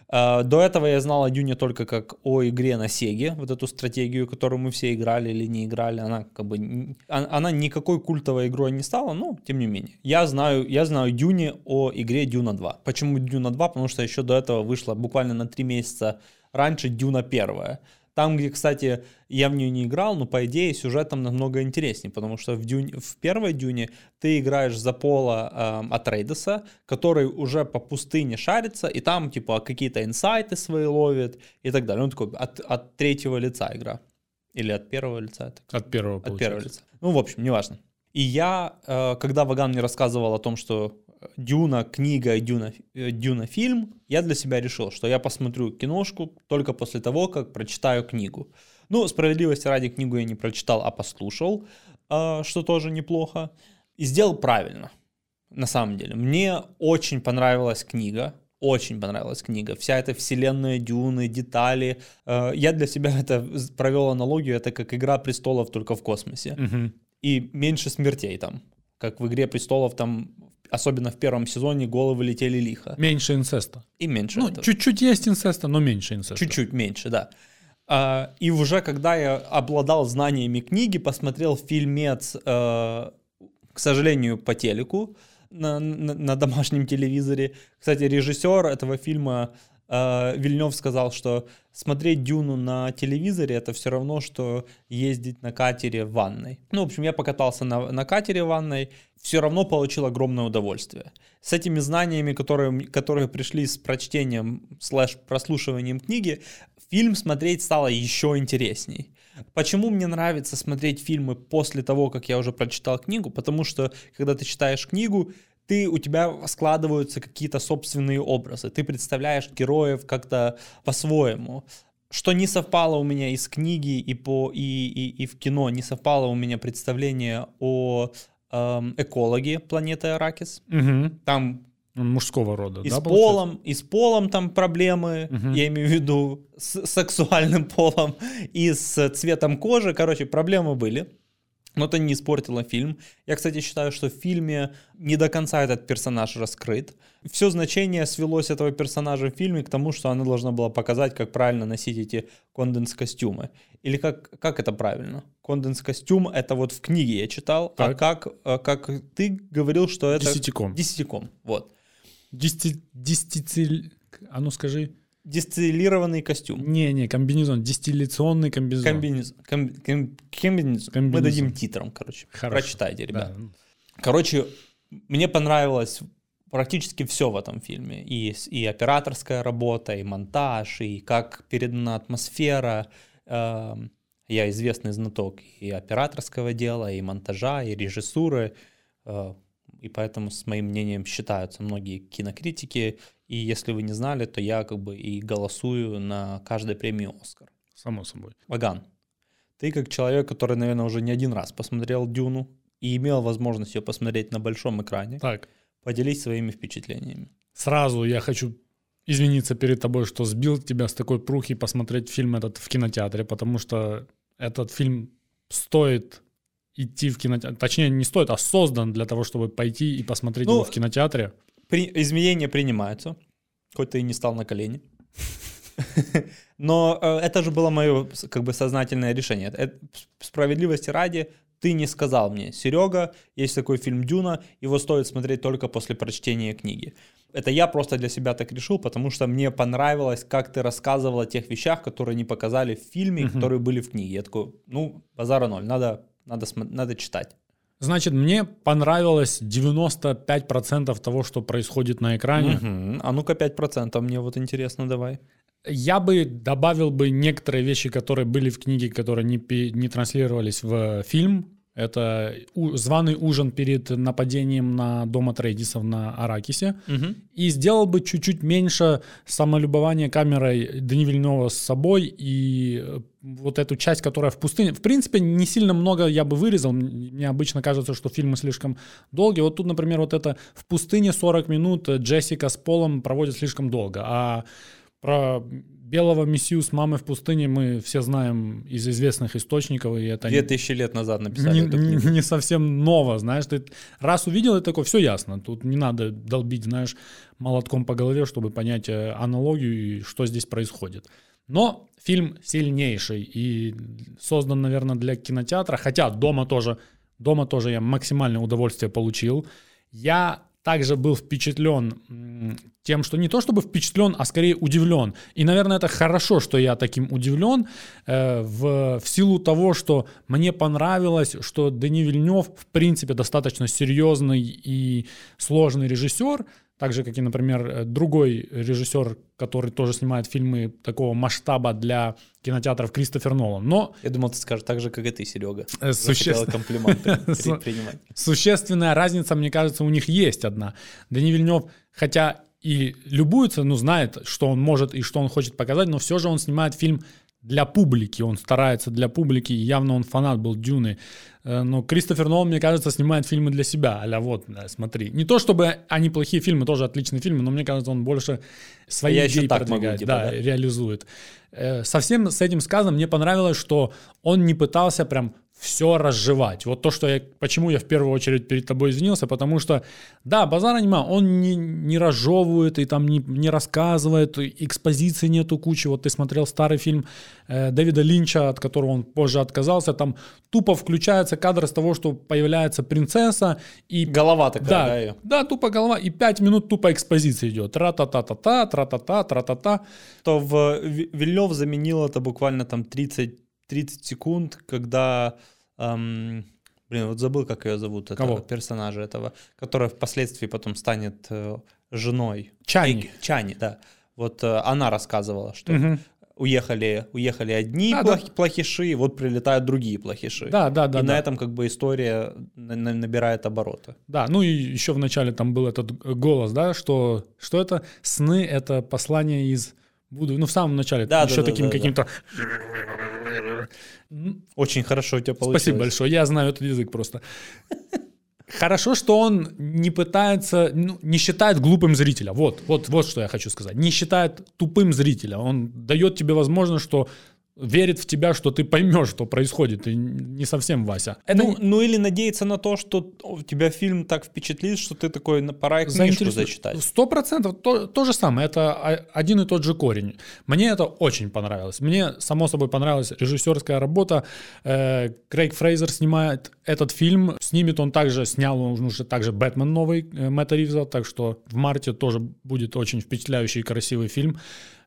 А, до этого я знал о Дюне только как о игре на Сеге, вот эту стратегию, которую мы все играли или не играли. Она как бы а, она никакой культовой игрой не стала, но тем не менее. Я знаю, я знаю Дюне о игре Дюна 2. Почему Дюна 2? Потому что еще до этого вышла буквально на 3 месяца раньше Дюна 1. Там, где, кстати, я в нее не играл, но по идее сюжет там намного интереснее, потому что в, дюне, в первой дюне ты играешь за пола э, Атрейдеса, который уже по пустыне шарится, и там типа какие-то инсайты свои ловит и так далее. Ну, такой от, от третьего лица игра. Или от первого лица? От первого, От первого лица. Ну, в общем, неважно. И я, э, когда Ваган мне рассказывал о том, что Дюна книга и Дюна, э, Дюна фильм, я для себя решил, что я посмотрю киношку только после того, как прочитаю книгу. Ну, справедливости ради книгу я не прочитал, а послушал, а, что тоже неплохо. И сделал правильно, на самом деле. Мне очень понравилась книга, очень понравилась книга. Вся эта вселенная Дюны, детали. Э, я для себя [laughs] это провел аналогию, это как «Игра престолов» только в космосе. Угу. И меньше смертей там. Как в «Игре престолов» там особенно в первом сезоне, головы летели лихо. Меньше инцеста. И меньше. Ну, этого. чуть-чуть есть инцеста, но меньше инцеста. Чуть-чуть меньше, да. А, и уже когда я обладал знаниями книги, посмотрел фильмец, э, к сожалению, по телеку на, на, на домашнем телевизоре. Кстати, режиссер этого фильма Вильнев сказал, что смотреть Дюну на телевизоре это все равно, что ездить на катере в ванной. Ну, в общем, я покатался на, на катере в ванной, все равно получил огромное удовольствие. С этими знаниями, которые, которые пришли с прочтением слэш прослушиванием книги, фильм смотреть стало еще интересней. Почему мне нравится смотреть фильмы после того, как я уже прочитал книгу? Потому что, когда ты читаешь книгу, ты, у тебя складываются какие-то собственные образы, ты представляешь героев как-то по-своему. Что не совпало у меня из книги и, по, и, и, и в кино, не совпало у меня представление о эм, экологе планеты Аракис. Угу. Там мужского рода, и да, с полом, и с полом там проблемы, Мгм. я имею в виду с сексуальным [laughs] полом и с цветом кожи, короче, проблемы были. Но это не испортило фильм. Я, кстати, считаю, что в фильме не до конца этот персонаж раскрыт. Все значение свелось этого персонажа в фильме к тому, что она должна была показать, как правильно носить эти конденс-костюмы. Или как, как это правильно? Конденс-костюм — это вот в книге я читал, а Так. как, а как ты говорил, что это... Десятиком. Десятиком, вот. Десяти... десятицель- А ну скажи. Дистиллированный костюм. Не-не, комбинезон. Дистилляционный комбинезон. Комбинезон. Ком- ком- комбинезон. Мы Комбинезон. дадим титрам, короче. Хорошо. Прочитайте, ребят. Да. Короче, мне понравилось практически все в этом фильме. И, и операторская работа, и монтаж, и как передана атмосфера. Эм, Я известный знаток и операторского дела, и монтажа, и режиссуры. И поэтому с моим мнением считаются многие кинокритики. И если вы не знали, то я как бы и голосую на каждой премии «Оскар». Само собой. Ваган, ты как человек, который, наверное, уже не один раз посмотрел «Дюну» и имел возможность ее посмотреть на большом экране, Так, поделись своими впечатлениями. сразу я хочу извиниться перед тобой, что сбил тебя с такой прухи посмотреть фильм этот в кинотеатре, потому что этот фильм стоит идти в кинотеатр. Точнее, не стоит, а создан для того, чтобы пойти и посмотреть Ну, его в кинотеатре. При- изменения принимаются, хоть ты и не стал на колени. [laughs] Но э, это же было мое как бы сознательное решение. Это- справедливости ради, ты не сказал мне, Серега, есть такой фильм «Дюна», его стоит смотреть только после прочтения книги. Это я просто для себя так решил, потому что мне понравилось, как ты рассказывал о тех вещах, которые не показали в фильме, которые были в книге. Я такой, ну, базара ноль, надо, надо, надо читать. Значит, мне понравилось 95% того, что происходит на экране. Мгм. А ну-ка 5% мне вот интересно, давай. Я бы добавил бы некоторые вещи, которые были в книге, которые не, не транслировались в фильм. Это у- званый ужин перед нападением на дом Атрейдисов на Аракисе. Мгм. И сделал бы чуть-чуть меньше самолюбования камерой Дани Вильнова с собой и э, вот эту часть, которая в пустыне. В принципе, не сильно много я бы вырезал. Мне обычно кажется, что фильмы слишком долгие. Вот тут, например, вот это в пустыне 40 минут Джессика с Полом проводит слишком долго. А Про белого мессию с мамой в пустыне мы все знаем из известных источников, и это Две тысячи лет назад написали не, эту книгу. не- совсем ново, знаешь, ты раз увидел, и такой, все ясно, тут не надо долбить, знаешь, молотком по голове, чтобы понять э, аналогию и что здесь происходит. Но фильм сильнейший и создан, наверное, для кинотеатра, хотя дома тоже, дома тоже я максимальное удовольствие получил. Я также был впечатлен тем, что не то чтобы впечатлен, а скорее удивлен. И, наверное, это хорошо, что я таким удивлен э, в, в силу того, что мне понравилось, что Дени Вильнев, в принципе, достаточно серьезный и сложный режиссер, так же, как и, например, э, другой режиссер, который тоже снимает фильмы такого масштаба для кинотеатров Кристофер Нолан. Но Я думал, ты скажешь так же, как и ты, Серега. Э, суще- [laughs] комплименты [laughs] предпринимать. Существенная разница, мне кажется, у них есть одна. Дани Вильнев, хотя и любуется, ну, знает, что он может и что он хочет показать, но все же он снимает фильм для публики, он старается для публики, явно он фанат был Дюны. Э, Но Кристофер Нолан, мне кажется, снимает фильмы для себя, а вот, смотри. Не то чтобы они плохие фильмы, тоже отличные фильмы, но мне кажется, он больше свои Я идеи так могу, продвигает, типа, да, да? реализует. Э, Совсем с этим сказано, мне понравилось, что он не пытался прям все разжевать. Вот то, что я, почему я в первую очередь перед тобой извинился, потому что, да, базар аниме, он не, не разжевывает и там не, не рассказывает, экспозиции нету кучи. Вот ты смотрел старый фильм э, Дэвида Линча, от которого он позже отказался, там тупо включается кадр с того, что появляется принцесса, и Голова такая, да, да, ее. да, тупо голова, и пять минут тупо экспозиция идет. Тра-та-та-та-та, тра-та-та, тра-та-та. То в Ви- Вильнев заменил это буквально там 30, 30 секунд, когда... эм, блин, вот забыл, как ее зовут, этого Кого? персонажа этого, которая впоследствии потом станет э, женой. Чани. Э, Чани, да. Вот э, она рассказывала, что Мгм. уехали, уехали одни Да, да. плох- плохиши, вот прилетают другие плохиши. Да, да, да. и да. на этом как бы история на- на- набирает обороты. Да, ну и еще в начале там был этот г- голос, да, что, что это сны, это послание из будущего. Ну, в самом начале, Да, еще да, таким да, каким-то... Очень хорошо у тебя получилось. Спасибо большое, я знаю этот язык просто. Хорошо, что он не пытается, ну, не считает глупым зрителя. Вот, вот, вот что я хочу сказать. Не считает тупым зрителя. Он дает тебе возможность, что верит в тебя, что ты поймешь, что происходит. И не совсем Вася. Это ну, ну или надеяться на то, что у тебя фильм так впечатлит, что ты такой, «Ну, пора и книжку зачитать. Сто процентов то, то же самое. Это один и тот же корень. Мне это очень понравилось. Мне, само собой, понравилась режиссерская работа. Э, Крейг Фрейзер снимает этот фильм. Снимет он также, снял он уже также «Бэтмен» новый э, Мэтта Ривза, так что в марте тоже будет очень впечатляющий и красивый фильм.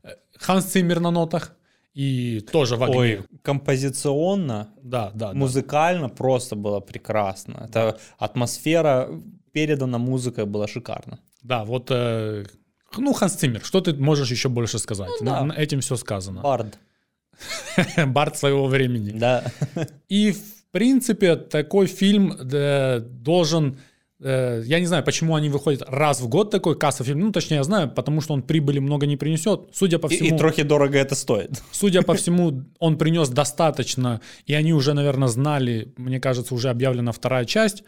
Э, Ханс Циммер на нотах. И тоже в огне. Ой, композиционно, да, да, да. музыкально просто было прекрасно. Это атмосфера передана музыкой была шикарно. Да, вот... э, ну, Ханс Циммер, что ты можешь еще больше сказать? Ну да. На- этим все сказано. Бард. [laughs] Барт своего времени. Да. И, в принципе, такой фильм э, должен... э, я не знаю, почему они выходят раз в год такой кассовый фильм. Ну, точнее, я знаю, потому что он прибыли много не принесет. Судя по И, всему, и трохи дорого это стоит. судя по [laughs] всему, он принес достаточно, и они уже, наверное, знали, мне кажется, уже объявлена вторая часть.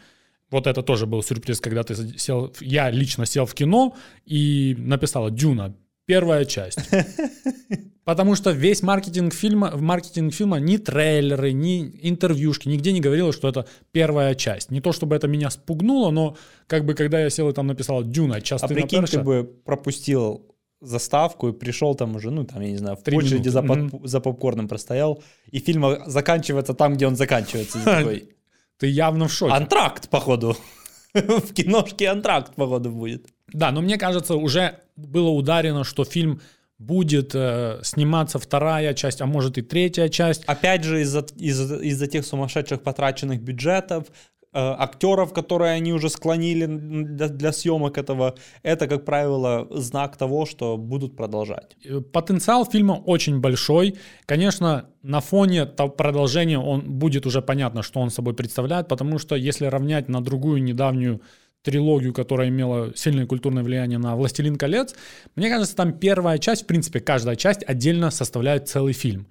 Вот это тоже был сюрприз, когда ты сел, я лично сел в кино и написала «Дюна», первая часть. [laughs] Потому что весь маркетинг фильма, маркетинг фильма, ни трейлеры, ни интервьюшки, нигде не говорилось, что это первая часть. Не то, чтобы это меня спугнуло, но как бы когда я сел и там написал «Дюна», А часто прикинь, ты бы пропустил заставку и пришел там уже, ну, там, я не знаю, в Три очереди за, под- за попкорном простоял, и фильм заканчивается там, где он заканчивается. [laughs] Ты явно в шоке. антракт, походу. [laughs] В киношке антракт, походу, будет. Да, но мне кажется, уже было ударено, что фильм будет э, сниматься вторая часть, а может и третья часть. Опять же, из-за из из тех сумасшедших потраченных бюджетов, э, актеров, которые они уже склонили для, для съемок этого, это, как правило, знак того, что будут продолжать. Э, Потенциал фильма очень большой. Конечно, на фоне продолжения он будет уже понятно, что он собой представляет, потому что если равнять на другую недавнюю трилогию, которая имела сильное культурное влияние на «Властелин колец», мне кажется, там первая часть, в принципе, каждая часть отдельно составляет целый фильм.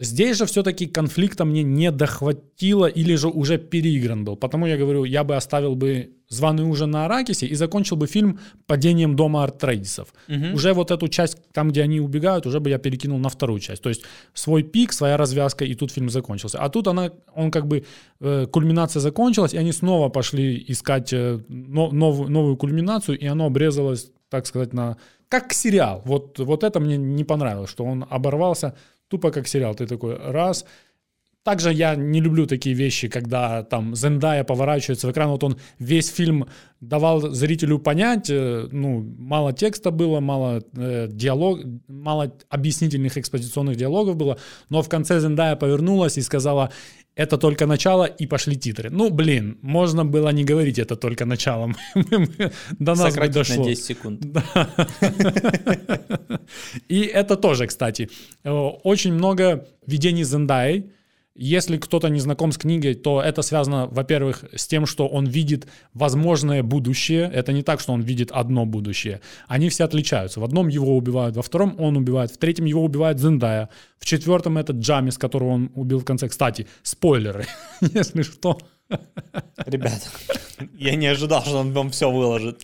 Здесь же все-таки конфликта мне не дохватило или же уже переигран был. Потому я говорю, я бы оставил бы «Званый ужин на Аракисе» и закончил бы фильм «Падением дома Артрейдисов». Мгм. Уже вот эту часть, там, где они убегают, уже бы я перекинул на вторую часть. То есть свой пик, своя развязка, и тут фильм закончился. А тут она, он как бы, э, кульминация закончилась, и они снова пошли искать э, но- новую, новую кульминацию, и оно обрезалось, так сказать, на... Как сериал. Вот, вот это мне не понравилось, что он оборвался тупо как сериал. Ты такой раз... Также я не люблю такие вещи, когда там Зендая поворачивается в экран. Вот он весь фильм давал зрителю понять, э, ну, мало текста было, мало э, диалог, мало объяснительных экспозиционных диалогов было, но в конце Зендая повернулась и сказала, это только начало, и пошли титры. Ну, блин, можно было не говорить это только начало. [laughs] До нас бы дошло. на 10 секунд. [laughs] И это тоже, кстати, э, очень много видений Зендаи. Если кто-то не знаком с книгой, то это связано, во-первых, с тем, что он видит возможное будущее. Это не так, что он видит одно будущее. Они все отличаются. В одном его убивают, во втором он убивает, в третьем его убивает Зендая, в четвертом это Джамис, которого он убил в конце. Кстати, спойлеры, [laughs] если что. Rебят, я не ожидал, что он вам все выложит.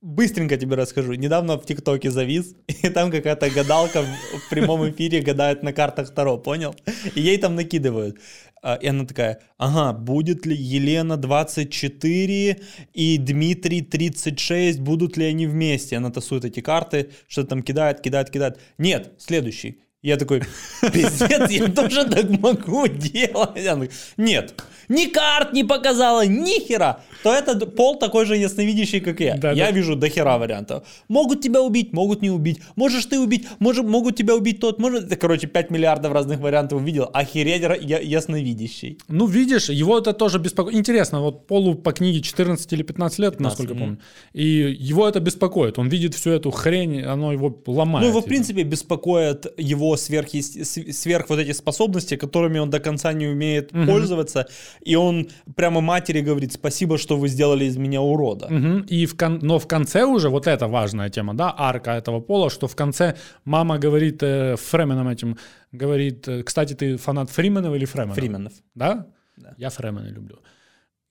Быстренько тебе расскажу. Недавно в ТикТоке завис, и там какая-то гадалка в в прямом эфире гадает на картах Таро, понял? И ей там накидывают. А, И она такая, ага, будет ли Елена 24 и Дмитрий 36, будут ли они вместе? Она тасует эти карты, что-то там кидает, кидает, кидает. Нет, следующий. Я такой, [laughs] пиздец, я тоже так могу делать. Такая, Нет, ни карт не показала, ни хера. То это пол такой же ясновидящий, как я. Да, я да. вижу до хера вариантов. Могут тебя убить, могут не убить. Можешь ты убить, может, могут тебя убить тот, может... Короче, 5 миллиардов разных вариантов увидел. Охереть я, ясновидящий. Ну, видишь, его это тоже беспокоит. Интересно, вот Полу по книге 14 или 15 лет, 15, насколько мгм. помню. И его это беспокоит. Он видит всю эту хрень, оно его ломает. Ну, его, в принципе, беспокоят его сверхъесте- с- сверх вот эти способности, которыми он до конца не умеет пользоваться. И он прямо матери говорит, спасибо, что вы сделали из меня урода. Мгм. И в кон- Но в конце уже, вот это важная тема, да, арка этого пола, что в конце мама говорит э, Фременом этим, говорит, э, кстати, ты фанат Фрименов или Фременов? Фрименов. Да? Да. Я Фремена люблю.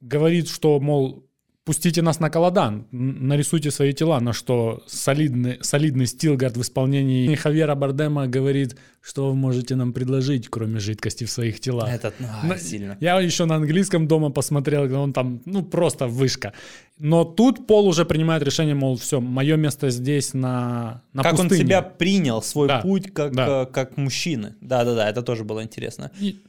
Говорит, что, мол, пустите нас на Каладан, н- нарисуйте свои тела, на что солидный, солидный Стилгард в исполнении Хавьера Бардема говорит, что вы можете нам предложить, кроме жидкости в своих телах. Этот, ну, сильно. Я еще на английском дома посмотрел, он там, ну, просто вышка. Но тут Пол уже принимает решение, мол, все, мое место здесь на, на как пустыне. он себя принял, свой Да, путь как, да. э, как мужчины. Да-да-да, это тоже было интересно. И-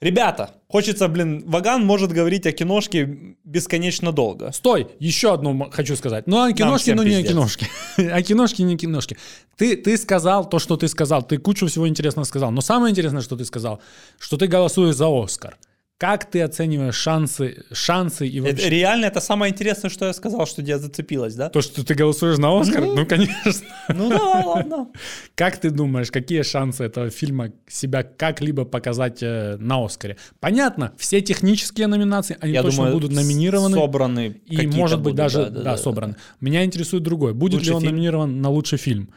Ребята, хочется, блин, Ваган может говорить о киношке бесконечно долго. Стой, еще одну хочу сказать. Ну, о киношке, но не о пиздец. киношке. [laughs] О киношке, не о киношке. Ты, ты сказал то, что ты сказал. Ты кучу всего интересного сказал. Но самое интересное, что ты сказал, что ты голосуешь за Оскар. Как ты оцениваешь шансы, шансы и вообще... Это, реально, это самое интересное, что я сказал, что тебя зацепилось, да? То, что ты голосуешь на Оскар? Ну, конечно. Ну давай, ладно. Как ты думаешь, какие шансы этого фильма себя как-либо показать э, на Оскаре? Понятно, все технические номинации, они Я точно думаю, будут номинированы. собраны И, может быть, будут, даже да, да, собран. Меня интересует другое. Будет Лучший ли он фильм? номинирован на лучший фильм?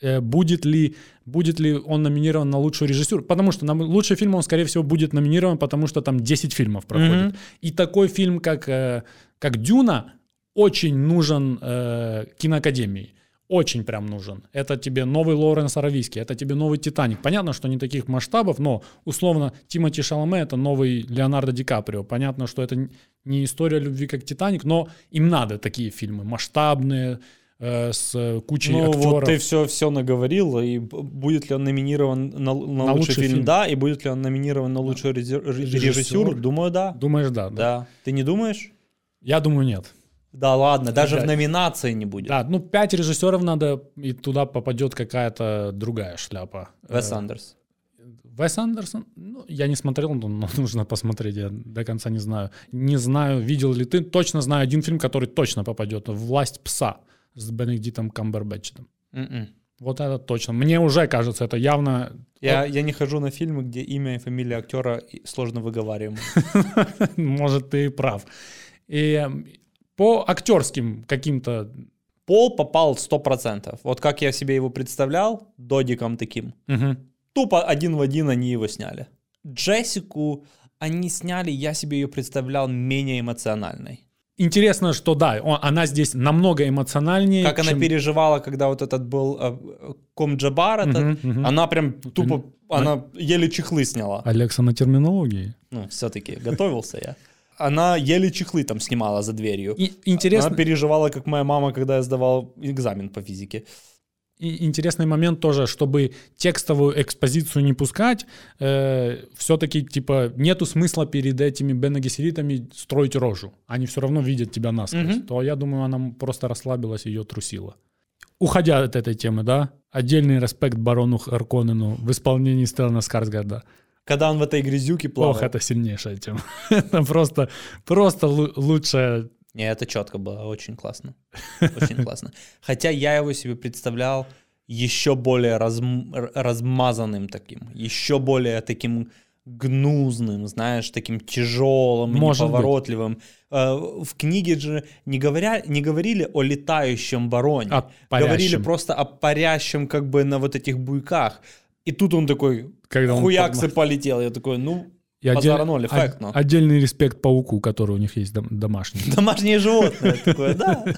Э, Будет ли, будет ли он номинирован на лучшую режиссуру? Потому что на лучший фильм он, скорее всего, будет номинирован, потому что там 10 фильмов проходит. Мгм. И такой фильм, как, э, как «Дюна», очень нужен э, киноакадемии. Очень прям нужен. Это тебе новый Лоуренс Аравийский, это тебе новый «Титаник». Понятно, что не таких масштабов, но условно Тимоти Шаломе — это новый Леонардо Ди Каприо. Понятно, что это не история любви, как «Титаник», но им надо такие фильмы масштабные, э, с кучей Ну актеров. вот ты все, все наговорил, и будет ли он номинирован на, на На лучший, лучший фильм, фильм. да, и будет ли он номинирован на лучшую режи- ре- Режиссер. режиссуру, думаю, да. Думаешь, да, да? Да. Ты не думаешь? Я думаю, нет. Да ладно, даже Ребят. в номинации не будет. Да, ну пять режиссеров надо, и туда попадет какая-то другая шляпа. Вес Э, Андерс. Вес Андерсон? Ну, я не смотрел, но [laughs] нужно посмотреть, я до конца не знаю. Не знаю, видел ли ты. Точно знаю один фильм, который точно попадет. «Власть пса» с Бенедиктом Камбербэтчем. М-м. Вот это точно. Мне уже кажется, это явно... Я, я не хожу на фильмы, где имя и фамилия актера сложно выговариваемы. [laughs] Может, ты и прав. И эм, по актерским каким-то... Пол попал 100%. Вот как я себе его представлял, додиком таким. Мгм. Тупо один в один они его сняли. Джессику они сняли, я себе ее представлял менее эмоциональной. Интересно, что да, он- она здесь намного эмоциональнее. Как она чем- переживала, когда вот этот был э, Ком Джабар, этот, Мгм, мгм. она прям тупо, она еле чехлы сняла. Алекса на терминологии. Ну, все-таки готовился я. Она еле чехлы там снимала за дверью. И, интересно, Она переживала, как моя мама, когда я сдавал экзамен по физике. И- интересный момент тоже, чтобы текстовую экспозицию не пускать, все-таки типа нету смысла перед этими бенагесеритами строить рожу. Они все равно видят тебя насквозь. Мгм. То я думаю, она просто расслабилась, ее трусила. Уходя от этой темы, да, отдельный респект барону Харконнену в исполнении Стеллана Скарсгарда. Когда он в этой грязюке плавал. Ох, это сильнейшая тема. [laughs] это просто, просто лу- лучшая Не, это четко было, очень классно. Очень классно. [laughs] Хотя я его себе представлял еще более разм- размазанным таким, еще более таким гнузным, знаешь, таким тяжелым, Может быть. неповоротливым. Э, В книге же не, говоря, не говорили о летающем бароне, О говорили просто о парящем как бы на вот этих буйках. И тут он такой, Когда он хуякс и подма- полетел. Я такой, ну, И отдель- ноль, от- эффектно. Отдельный респект пауку, который у них есть дом- домашний. Домашнее животное. Такое, да. [laughs]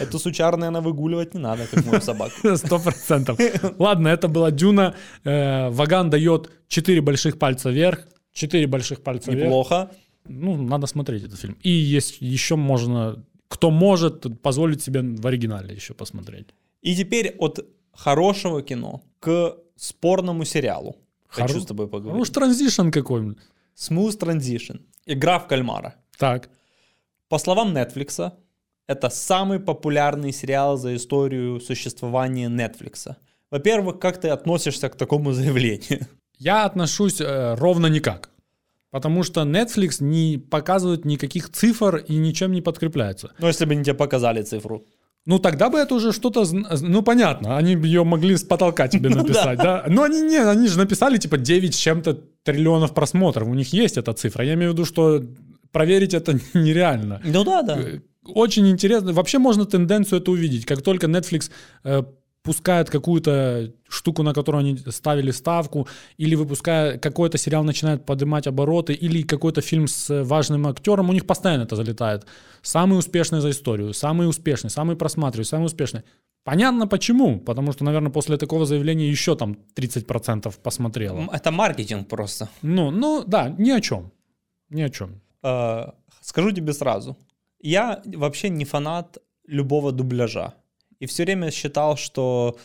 Эту сучар, наверное, выгуливать не надо, как мою собаку. [laughs] Сто процентов. Ладно, это была Дюна. Э, Ваган дает 4 больших пальца вверх. 4 больших пальца вверх. Неплохо. Ну, надо смотреть этот фильм. И есть еще можно, кто может позволить себе в оригинале еще посмотреть. И теперь от хорошего кино к спорному сериалу. Хочу Хоро- с тобой поговорить. уж транзишн какой. Smooth Transition. Игра в кальмара. Так. По словам Netflix, это самый популярный сериал за историю существования Netflix. Во-первых, как ты относишься к такому [laughs] заявлению? Я отношусь э, ровно никак. Потому что Netflix не показывает никаких цифр и ничем не подкрепляется. Ну, если бы не тебе показали цифру. Ну, тогда бы это уже что-то... Ну, понятно, они бы ее могли с потолка тебе [laughs] написать, да? Но они не, они же написали, типа, 9 с чем-то триллионов просмотров. У них есть эта цифра. Я имею в виду, что проверить это [laughs] нереально. Ну да, да. Э, Очень интересно. Вообще можно тенденцию это увидеть. Как только Netflix пускает какую-то штуку, на которую они ставили ставку, или выпуская какой-то сериал начинает поднимать обороты, или какой-то фильм с важным актером, у них постоянно это залетает. Самый успешный за историю, самый успешный, самый просматриваемый, самый успешный. Понятно почему. Потому что, наверное, после такого заявления еще там 30% посмотрело. Это маркетинг просто. Ну, ну да, ни о чем. Ни о чем. Э, Скажу тебе сразу. Я вообще не фанат любого дубляжа. И все время считал, что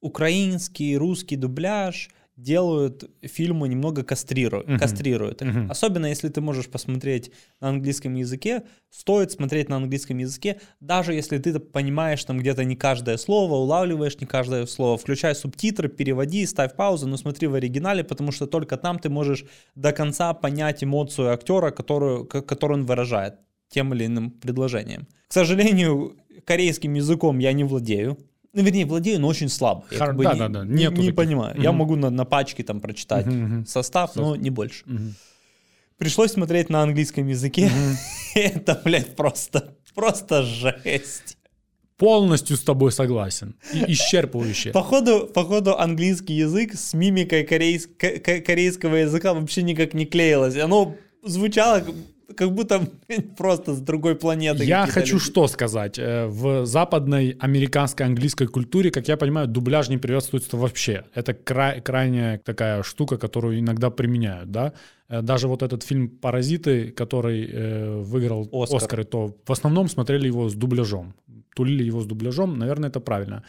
украинский, русский дубляж делают фильмы немного кастрируют. Мгм. кастрируют их. Мгм. Особенно если ты можешь посмотреть на английском языке, стоит смотреть на английском языке, даже если ты понимаешь там где-то не каждое слово, улавливаешь не каждое слово. Включай субтитры, переводи, ставь паузу, но смотри в оригинале, потому что только там ты можешь до конца понять эмоцию актера, которую, которую он выражает тем или иным предложением. К сожалению, корейским языком я не владею. Ну, вернее, владею, но очень слабо. Я Хар- как бы да, не, да, да, не- нету не таких. понимаю. Я Мгм. могу на, на пачке там прочитать Мгм, мгм. состав, но не больше. Мгм. Пришлось смотреть на английском языке. [laughs] Это, блядь, просто, просто жесть. Полностью с тобой согласен. И исчерпывающе. Походу, походу английский язык с мимикой корейс- ко- ко- корейского языка вообще никак не клеилось. Оно звучало как- будто [laughs] просто с другой планеты. Я хочу люди. что сказать. Э, В западной американской английской культуре, как я понимаю, дубляж не приветствуется вообще. Это край, крайняя такая штука, которую иногда применяют, да. Э, Даже вот этот фильм «Паразиты», который э, выиграл Оскар. Оскары, то в основном смотрели его с дубляжом. Тулили его с дубляжом, наверное, это правильно.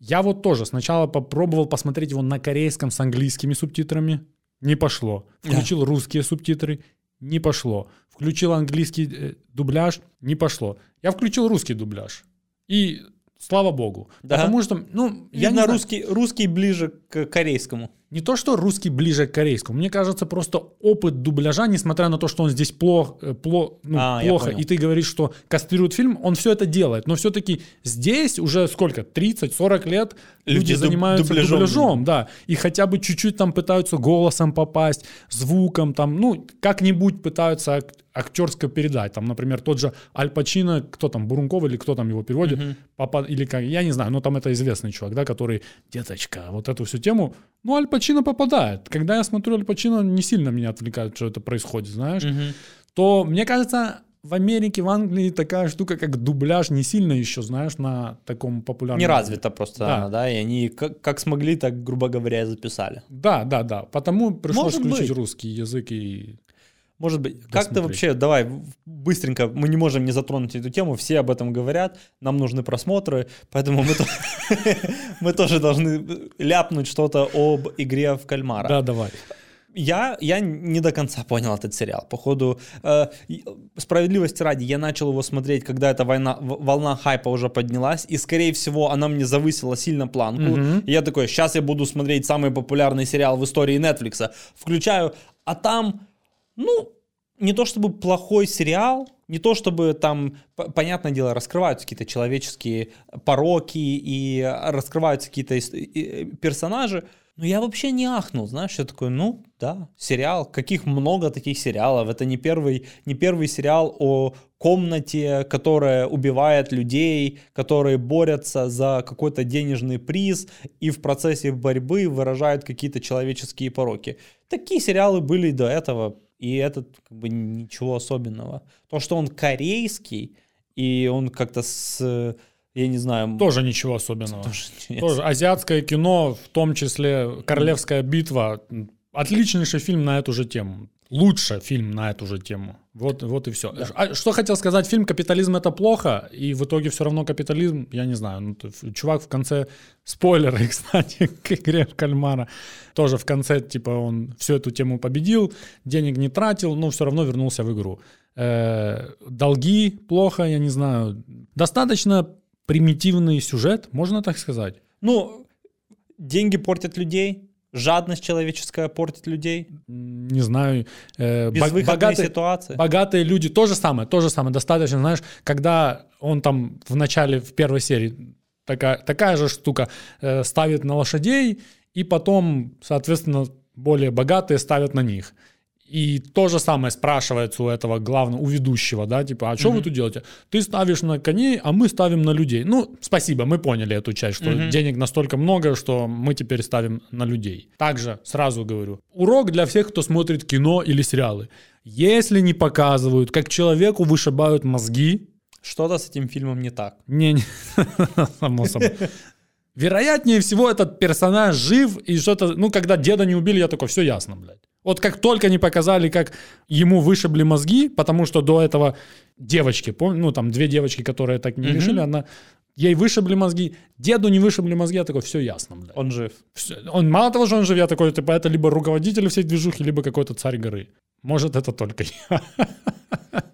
Я вот тоже сначала попробовал посмотреть его на корейском с английскими субтитрами. Не пошло. Включил русские субтитры. Не пошло. Включил английский э, дубляж. Не пошло. Я включил русский дубляж. И слава богу. Да. Потому что, ну, я Я не на знаю. русский, русский ближе к корейскому. Не то, что русский ближе к корейскому, мне кажется, просто опыт дубляжа, несмотря на то, что он здесь плох, э, пло, ну, А, плохо, и ты говоришь, что кастрирует фильм, он все это делает. Но все-таки здесь уже сколько, 30-40 лет люди, Люди занимаются дубляжом. дубляжом, да, и хотя бы чуть-чуть там пытаются голосом попасть, звуком там, ну, как-нибудь пытаются ак- актерско передать. Там, например, тот же Аль Пачино, кто там, Бурунков или кто там его переводит, попа- или как, я не знаю, но там это известный чувак, да, который, деточка, вот эту всю тему, ну, Аль Пачино попадает. Когда я смотрю Аль Пачино, не сильно меня отвлекает, что это происходит, знаешь, то, мне кажется, в Америке, в Англии такая штука, как дубляж, не сильно еще, знаешь, на таком популярном... Не развита просто Да. она, да, и они как, как смогли, так, грубо говоря, и записали. Да, да, да. Потому пришлось Может включить быть. русский язык и... Может быть. Как ты Досмотреть. вообще, давай, быстренько, мы не можем не затронуть эту тему, все об этом говорят, нам нужны просмотры, поэтому мы, то- [laughs] мы тоже должны ляпнуть что-то об игре в кальмара. Да, давай. Я, я не до конца понял этот сериал. Походу, э, справедливости ради, я начал его смотреть, когда эта война, волна хайпа уже поднялась, и, скорее всего, она мне завысила сильно планку. И я такой, сейчас я буду смотреть самый популярный сериал в истории Netflix. Включаю, а там, ну, не то чтобы плохой сериал, не то чтобы там, понятное дело, раскрываются какие-то человеческие пороки и раскрываются какие-то и персонажи, но я вообще не ахнул, знаешь, я такой, ну, да, сериал, каких много таких сериалов, это не первый, не первый сериал о комнате, которая убивает людей, которые борются за какой-то денежный приз и в процессе борьбы выражают какие-то человеческие пороки. Такие сериалы были и до этого, и этот как бы ничего особенного. То, что он корейский, и он как-то с, я не знаю... Тоже ничего особенного. [laughs] тоже нет. Тоже азиатское кино, в том числе «Королевская битва». Отличнейший фильм на эту же тему. Лучше фильм на эту же тему. Вот, вот и все. А что хотел сказать? Фильм «Капитализм — это плохо», и в итоге все равно капитализм, я не знаю. Ну, чувак в конце, спойлеры, [laughs] кстати, к игре в кальмара, тоже в конце, типа, он всю эту тему победил, денег не тратил, но все равно вернулся в игру. Э, долги плохо, я не знаю. Достаточно примитивный сюжет, можно так сказать. Ну, деньги портят людей, жадность человеческая портит людей, Не знаю. э, богатые, ситуации. богатые люди, то же самое, то же самое, достаточно, знаешь, когда он там в начале, в первой серии, такая, такая же штука, э, ставит на лошадей, и потом, соответственно, более богатые ставят на них. И то же самое спрашивается у этого главного, у ведущего, да, типа, а что вы тут делаете? Ты ставишь на коней, а мы ставим на людей. Ну, спасибо, мы поняли эту часть, что денег настолько много, что мы теперь ставим на людей. Также сразу говорю, урок для всех, кто смотрит кино или сериалы. Если не показывают, как человеку вышибают мозги, Что-то с этим фильмом не так. не, не [laughs] само собой. Вероятнее всего, этот персонаж жив, и что-то, ну, когда деда не убили, я такой, все ясно, блядь. Вот как только не показали, как ему вышибли мозги, потому что до этого девочки, пом- ну, там две девочки, которые так не решили, она, ей вышибли мозги, деду не вышибли мозги, я такой, все ясно, блядь. Он жив. Всё. Он мало того, что он жив, я такой, типа, это либо руководитель всей движухи, либо какой-то царь горы. Может, это только я. [laughs]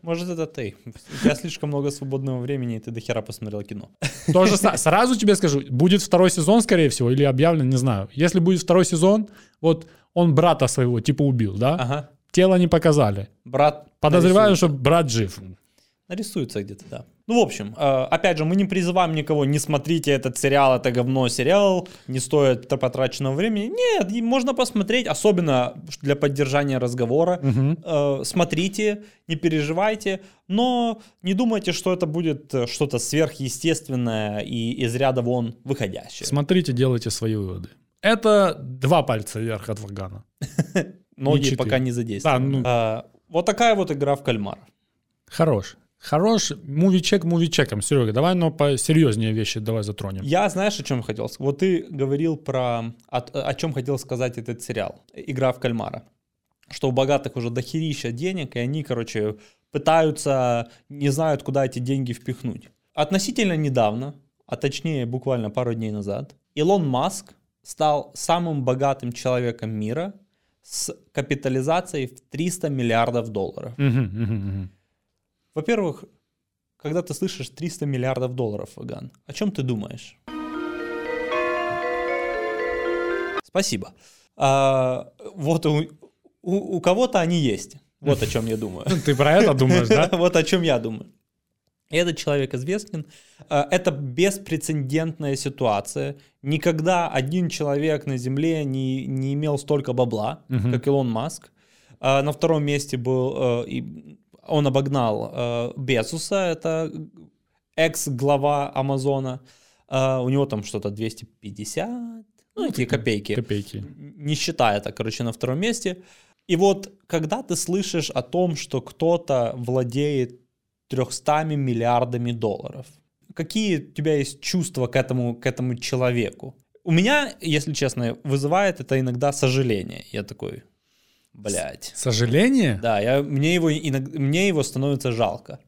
Может, это ты. У тебя слишком много свободного времени, и ты до хера посмотрел кино. [laughs] То же са- сразу тебе скажу, будет второй сезон, скорее всего, или объявлен, не знаю. Если будет второй сезон, вот он брата своего типа убил, да? Ага. Тело не показали. Брат Подозреваю, нарисуется. что брат жив. Нарисуется где-то, да. Ну, в общем, э, опять же, мы не призываем никого, не смотрите этот сериал, это говно сериал, не стоит потраченного времени. Нет, можно посмотреть, особенно для поддержания разговора. Э, Смотрите, не переживайте, но не думайте, что это будет э, что-то сверхъестественное и из ряда вон выходящее. Смотрите, делайте свои выводы. Это два пальца вверх от Вагана. [laughs] Ноги пока не задействованы. Да, ну. Э, Вот такая вот игра в кальмара. Хорош. Хорош. Мувичек мувичеком. Серега, давай, но посерьезнее вещи давай затронем. Я знаешь, о чем хотел сказать? Вот ты говорил про... О, о чем хотел сказать этот сериал. Игра в кальмара. Что у богатых уже дохерища денег, и они, короче, пытаются, не знают, куда эти деньги впихнуть. Относительно недавно, а точнее буквально пару дней назад, Илон Маск стал самым богатым человеком мира с капитализацией в 300 миллиардов долларов. Во-первых, когда ты слышишь 300 миллиардов долларов, Ваган, о чем ты думаешь? Спасибо. А, вот у, у, у кого-то они есть. Вот о чем я думаю. Ты про это думаешь, да? [laughs] Вот о чем я думаю. Этот человек известен. А, Это беспрецедентная ситуация. Никогда один человек на Земле не, не имел столько бабла, Мгм. как Илон Маск. А, На втором месте был, э, и он обогнал э, Безуса, это экс-глава Амазона. У него там что-то 250, ну, эти копейки Копейки. не считая это, короче, на втором месте. И вот когда ты слышишь о том, что кто-то владеет 300 миллиардами долларов, какие у тебя есть чувства к этому, к этому человеку? У меня, если честно, вызывает это иногда сожаление. Я такой, блядь. Сожаление? Да, я, мне, его иног- мне его становится жалко.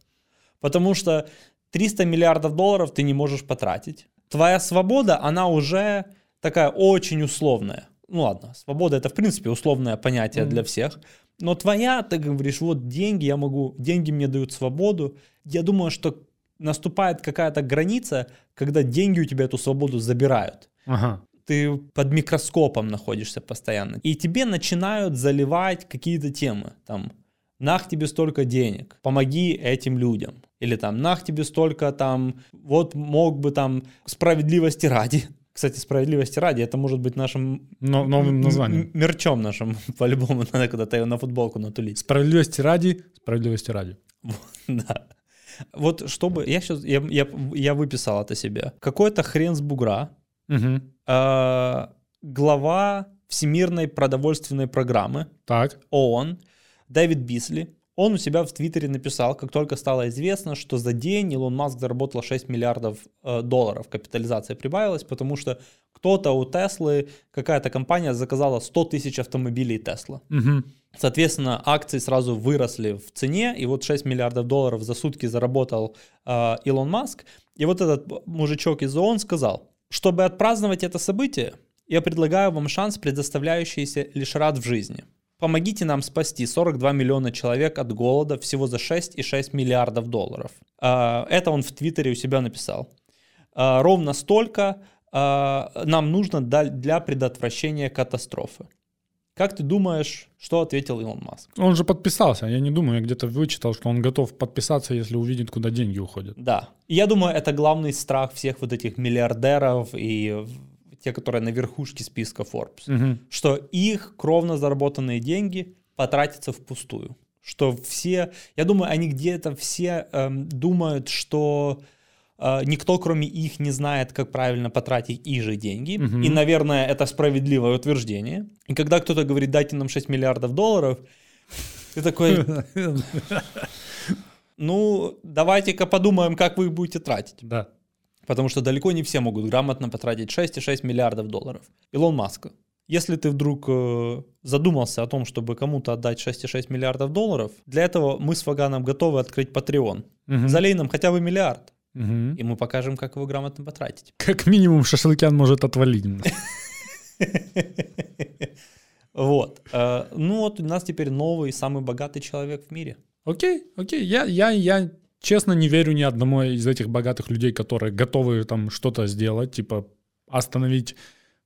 Потому что 300 миллиардов долларов ты не можешь потратить. Твоя свобода, она уже такая очень условная. Ну ладно, свобода это в принципе условное понятие Мгм. для всех. Но твоя, ты говоришь, вот деньги, я могу, деньги мне дают свободу. Я думаю, что наступает какая-то граница, когда деньги у тебя эту свободу забирают Ага. ты под микроскопом находишься постоянно. И тебе начинают заливать какие-то темы. Там, нах тебе столько денег, помоги этим людям. Или там, нах тебе столько там, вот мог бы там справедливости ради. Кстати, справедливости ради, это может быть нашим Но, новым названием. мерчом нашим, [laughs] по-любому, [laughs] надо когда-то его на футболку натулить. Справедливости ради, справедливости ради. [laughs] Да. Вот чтобы, я сейчас, я, я, я выписал это себе. Какой-то хрен с бугра, Мгм. э, глава Всемирной продовольственной программы Так. ООН Дэвид Бисли, он у себя в Твиттере написал, как только стало известно, что за день Илон Маск заработал 6 миллиардов э, долларов, капитализация прибавилась, потому что кто-то у Теслы, какая-то компания заказала 100 тысяч автомобилей Тесла. Мгм. Соответственно, акции сразу выросли в цене, и вот 6 миллиардов долларов за сутки заработал э, Илон Маск. И вот этот мужичок из ООН сказал, чтобы отпраздновать это событие, я предлагаю вам шанс, предоставляющийся лишь раз в жизни. Помогите нам спасти 42 миллиона человек от голода всего за 6,6 миллиардов долларов. А, Это он в Твиттере у себя написал. А, Ровно столько а, нам нужно для предотвращения катастрофы. Как ты думаешь, что ответил Илон Маск? Он же подписался. Я не думаю, я где-то вычитал, что он готов подписаться, если увидит, куда деньги уходят. Да. Я думаю, это главный страх всех вот этих миллиардеров и те, которые на верхушке списка Forbes. Мгм. Что их кровно заработанные деньги потратятся впустую. Что все, я думаю, они где-то все эм, думают, что э, никто, кроме их, не знает, как правильно потратить их же деньги. Мгм. И, наверное, это справедливое утверждение. И когда кто-то говорит, дайте нам 6 миллиардов долларов, ты такой, [laughs] ну, давайте-ка подумаем, как вы их будете тратить. Да. Потому что далеко не все могут грамотно потратить 6,6 миллиардов долларов. Илон Маск, если ты вдруг э, задумался о том, чтобы кому-то отдать 6,6 миллиардов долларов, для этого мы с Ваганом готовы открыть Patreon. Мгм. Залей нам хотя бы миллиард, Мгм. и мы покажем, как его грамотно потратить. Как минимум шашлыкян может отвалить. [laughs] Вот. Э, Ну вот у нас теперь новый, самый богатый человек в мире. Окей, окей. Я, я, я честно не верю ни одному из этих богатых людей, которые готовы там что-то сделать, типа остановить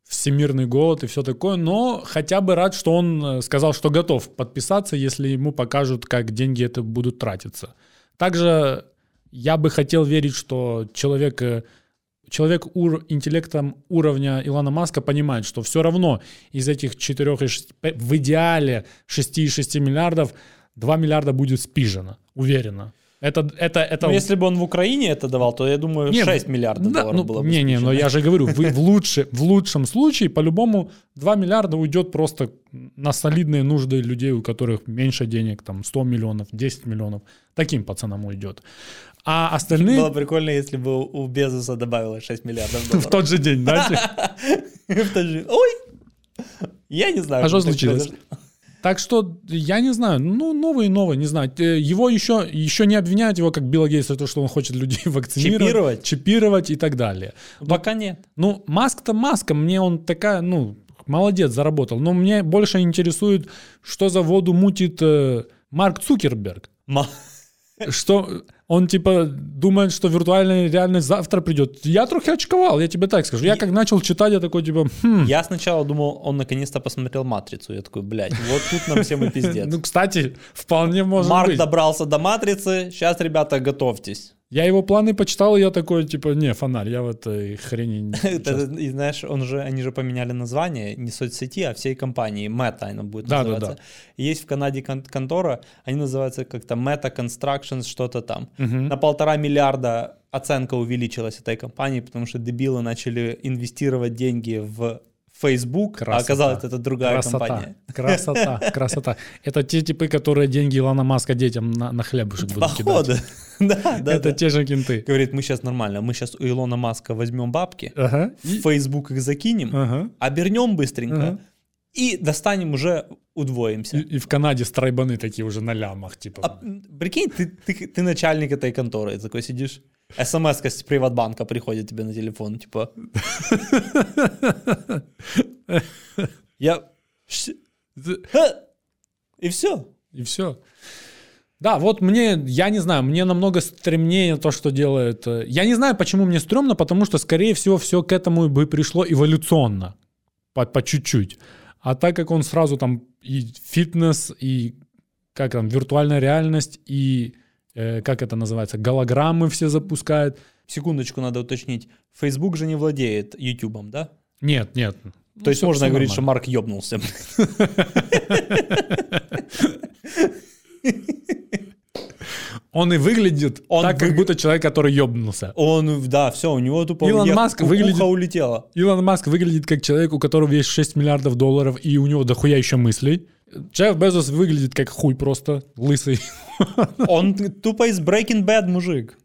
всемирный голод и все такое, но хотя бы рад, что он э, сказал, что готов подписаться, если ему покажут, как деньги это будут тратиться. Также я бы хотел верить, что человек, э, человек ур, интеллектом уровня Илона Маска понимает, что все равно из этих 4,6, в идеале 6,6 миллиардов 2 миллиарда будет спижено, уверенно. Это, это, это... Но если бы он в Украине это давал, то я думаю, Не, 6 миллиардов да, долларов ну, было бы Не, не, но я же говорю, вы в, лучше, в лучшем случае, по-любому, 2 миллиарда уйдет просто на солидные нужды людей, у которых меньше денег, там 100 миллионов, 10 миллионов. Таким пацанам уйдет. А остальные Было прикольно, если бы у Безоса добавилось 6 миллиардов [laughs] в долларов. тот же день, да? [laughs] В тот же- Ой! Я не знаю. А что случилось? Так что, я не знаю, ну, новый и новый, не знаю. Э, Его еще, еще не обвиняют его, как Билла Гейтс, за то, что он хочет людей [laughs] вакцинировать. Чипировать? Чипировать и так далее. Пока нет. Ну, Маск-то Маска, мне он такая, ну, молодец, заработал. Но мне больше интересует, что за воду мутит э, Марк Цукерберг. Ма- Что Он типа думает, что виртуальная реальность завтра придет. Я трохи очковал, я тебе так скажу. Я как начал читать, я такой типа, хм. Я сначала думал, он наконец-то посмотрел «Матрицу». Я такой, блядь, вот тут нам всем и пиздец. [laughs] Ну, кстати, вполне может Марк быть. добрался до «Матрицы», сейчас, ребята, готовьтесь. Я его планы почитал, и я такой, типа, не, фонарь, я в этой хрени не [laughs] И знаешь, он же, они же поменяли название не соцсети, а всей компании. Meta она будет Да, да, называться. Есть в Канаде кон- контора, они называются как-то Meta Constructions, что-то там. На полтора миллиарда оценка увеличилась этой компании, потому что дебилы начали инвестировать деньги в Facebook, а Красота. оказалось, это другая красота, компания. красота, [laughs] красота. Это те типы, которые деньги Илона Маска детям на, на хлебушек будут Походу. кидать. [laughs] да, да, Это да. те же кенты. Говорит, мы сейчас нормально, мы сейчас у Илона Маска возьмем бабки, Ага. в Facebook их закинем, ага. обернем быстренько Ага. и достанем уже, удвоимся. И, и в Канаде страйбаны такие уже на лямах, типа. А, прикинь, ты, ты, ты начальник этой конторы, такой сидишь, смс с Приватбанка приходит тебе на телефон, типа... Я... И все. И все. Да, вот мне, я не знаю, мне намного стремнее то, что делает. э, Я не знаю, почему мне стрёмно, потому что, скорее всего, все к этому бы пришло эволюционно, по, по чуть-чуть. А так как он сразу там и фитнес, и как там, виртуальная реальность, и э, как это называется, голограммы все запускает. Секундочку надо уточнить. Facebook же не владеет Ютубом, да? Нет, нет. То есть всё- можно говорить, что. Марк ёбнулся. Он и выглядит Он так, как выгля- будто человек, который ёбнулся. Он, да, все, у него тупо Илон уех- Маск выглядит- улетело. Илон Маск выглядит как человек, у которого есть 6 миллиардов долларов, и у него дохуя еще мыслей. Джефф Безос выглядит как хуй просто, лысый. Он тупо из Breaking Bad мужик.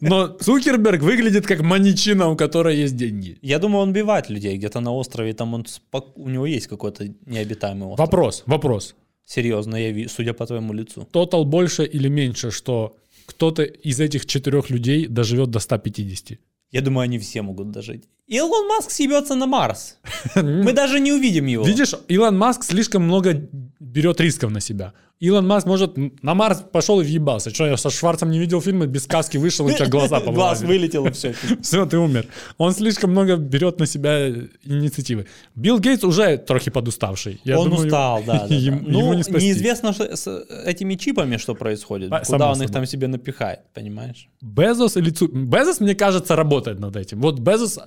Но Цукерберг выглядит как маньячина, у которой есть деньги. Я думаю, он убивает людей где-то на острове, там он у него есть какой-то необитаемый остров. Вопрос, вопрос. Серьезно, я судя по твоему лицу. Тотал больше или меньше, что кто-то из этих четырех людей доживет до 150? Я думаю, они все могут дожить. Илон Маск съебется на Марс. Мы даже не увидим его. Видишь, Илон Маск слишком много берет рисков на себя. Илон Маск может на Марс пошел и въебался. Что, я со Шварцем не видел фильмы, без каски вышел, у тебя глаза [laughs] Глаз повылазили. вылетел и все. [laughs] Все, ты умер. Он слишком много берет на себя инициативы. Билл Гейтс уже трохи подуставший. Я он думаю, устал, да. да, да. ему- Ну, не спасти. неизвестно что с этими чипами, что происходит. А, Куда он их собой. там себе напихает, понимаешь? Безос или Цу... Безос, мне кажется, работает над этим. Вот Безос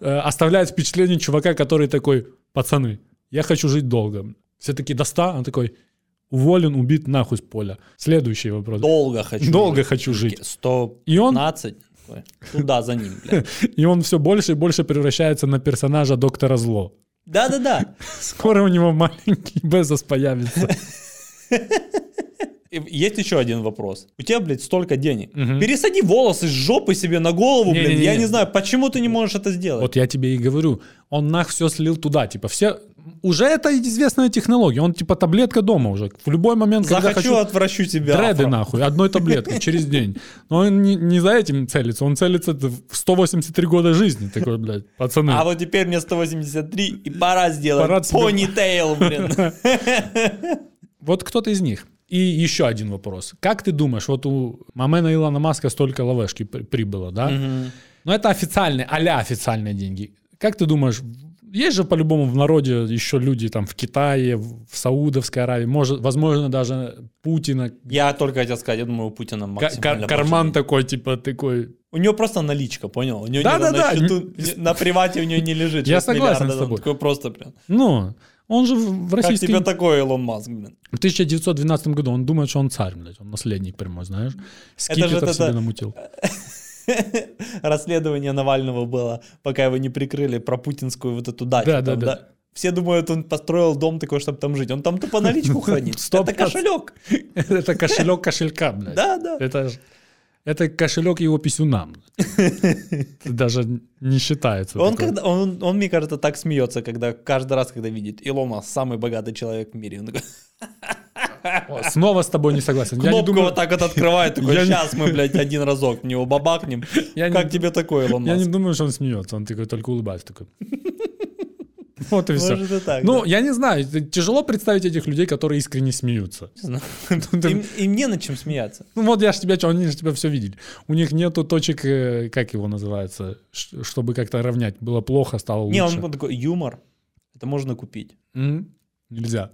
э, оставляет впечатление чувака, который такой, пацаны, я хочу жить долго. Все таки до 100, он такой, уволен, убит нахуй с поля. Следующий вопрос. Долго хочу. Долго жить. хочу жить. 115. И он- Туда за ним, блядь. [laughs] И он все больше и больше превращается на персонажа доктора Зло. Да-да-да. [laughs] Скоро у него маленький Безос появится. [laughs] Есть еще один вопрос. У тебя, блядь, столько денег. Пересади волосы с жопы себе на голову, блин. Не-не-не. Я не знаю, почему ты не можешь это сделать. Вот я тебе и говорю, он нах все слил туда, типа все уже это известная технология, он типа таблетка дома уже. В любой момент, когда Захочу, хочу, отвращу тебя. дреды афро. нахуй, одной таблеткой через день. Но он не, не за этим целится, он целится в 183 года жизни, такой, блядь, пацаны. А вот теперь мне 183, и пора сделать Пора понитейл, блин. [laughs] Вот кто-то из них. И еще один вопрос. Как ты думаешь, вот у Мамена Илона Маска столько лавешки при- прибыло, да? Но это официальные, а официальные деньги. Как ты думаешь, есть же по-любому в народе еще люди там в Китае, в Саудовской Аравии, может, возможно, даже Путина. Я только хотел сказать, я думаю, у Путина максимально кар- карман больше такой, типа, такой... У него просто наличка, понял? У него Да, да, на да. счету, на привате у него не лежит. Я 6 согласен с тобой. Такой просто, блин. Ну, он же в в Как тебе такой Илон Маск, блин? В 1912 году он думает, что он царь, блядь, он наследник прямой, знаешь. же Скипетр вот себе это- намутил. [laughs] [laughs] Расследование Навального было, пока его не прикрыли, про путинскую вот эту дачу. Да, да, там, да. Все думают, он построил дом такой, чтобы там жить. Он там тупо наличку [laughs] хранит. Сто Это кошелек. [laughs] Это кошелек кошелька, блядь. Да, да. Это, это кошелек его писюна. Это Даже не считается. Он, когда, он, он, мне кажется, так смеется, когда каждый раз, когда видит Илон Маск, самый богатый человек в мире. Он такой, Снова с тобой не согласен. Я не кнопку думаю, вот так вот открывает, такой, Я не- сейчас мы, блядь, один разок в него бабахнем. Я не- как тебе такой, Илон я Маск? не думаю, что он смеется. Он такой только улыбается. Такой. [laughs] Вот и все. Может и так. Ну, да. я не знаю, тяжело представить этих людей, которые искренне смеются. Не знаю. [laughs] Им, им не над чем смеяться. Ну вот я же тебя, они же тебя все видели. У них нету точек, э, как его называется, чтобы как-то равнять. Было плохо, стало лучше. Не, он такой, юмор, это можно купить. Нельзя.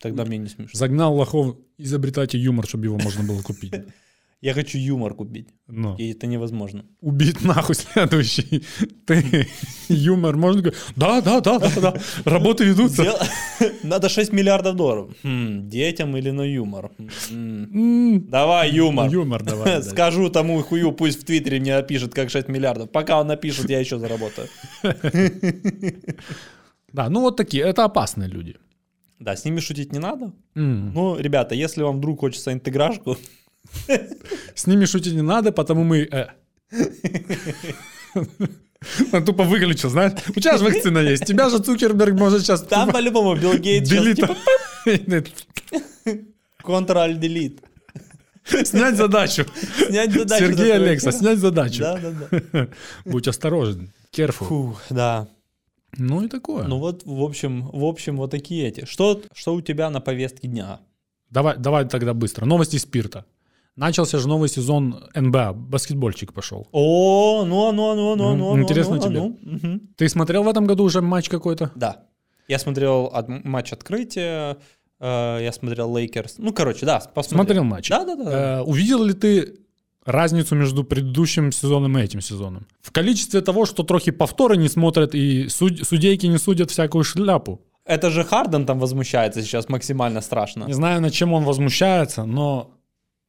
Тогда мне не смешно. Загнал лохов, изобретайте юмор, чтобы его можно было купить. [laughs] Я хочу юмор купить, Но и это невозможно. убить нахуй следующий. [laughs] Ты юмор, можно говорить, да, да, да, да, да, работы ведутся. Дел- [laughs] Надо 6 миллиардов долларов. Хм, детям или на юмор? М, М, Давай юмор. Юмор давай. да. Скажу тому хую, пусть в Твиттере мне напишет, как 6 миллиардов. Пока он напишет, я еще заработаю. Да, ну вот такие, это опасные люди. Да, с ними шутить не надо. М. Ну, ребята, если вам вдруг хочется интеграшку, С ними шутить не надо, потому мы... э. Он тупо выключил, знаешь? У тебя же вакцина есть. Тебя же Цукерберг может сейчас... там по-любому Билл Гейтс сейчас Делит. типа Ctrl-Delete. Снять задачу. Снять задачу. Сергей. Алекса, снять задачу. Да, да, да. Будь осторожен. Careful. Фух, да. Ну и такое. Ну вот, в общем, в общем, вот такие эти. Что, что у тебя на повестке дня? Давай, давай тогда быстро. Новости спорта. Начался же новый сезон НБА. Баскетбольчик пошел. О, ну, ну, ну, ну, М, ну, ну, интересно ну, тебе? ну, мгм. Ты смотрел в этом году уже матч какой-то? Да. Я смотрел от- матч открытия, э, я смотрел Лейкерс. Ну, короче, да, посмотрел. Смотрел матч. Да, да, да. Э, увидел ли ты разницу между предыдущим сезоном и этим сезоном? В количестве того, что трохи повторы не смотрят и суд- судейки не судят всякую шляпу. Это же Харден там возмущается сейчас максимально страшно. Не знаю, над чем он возмущается, но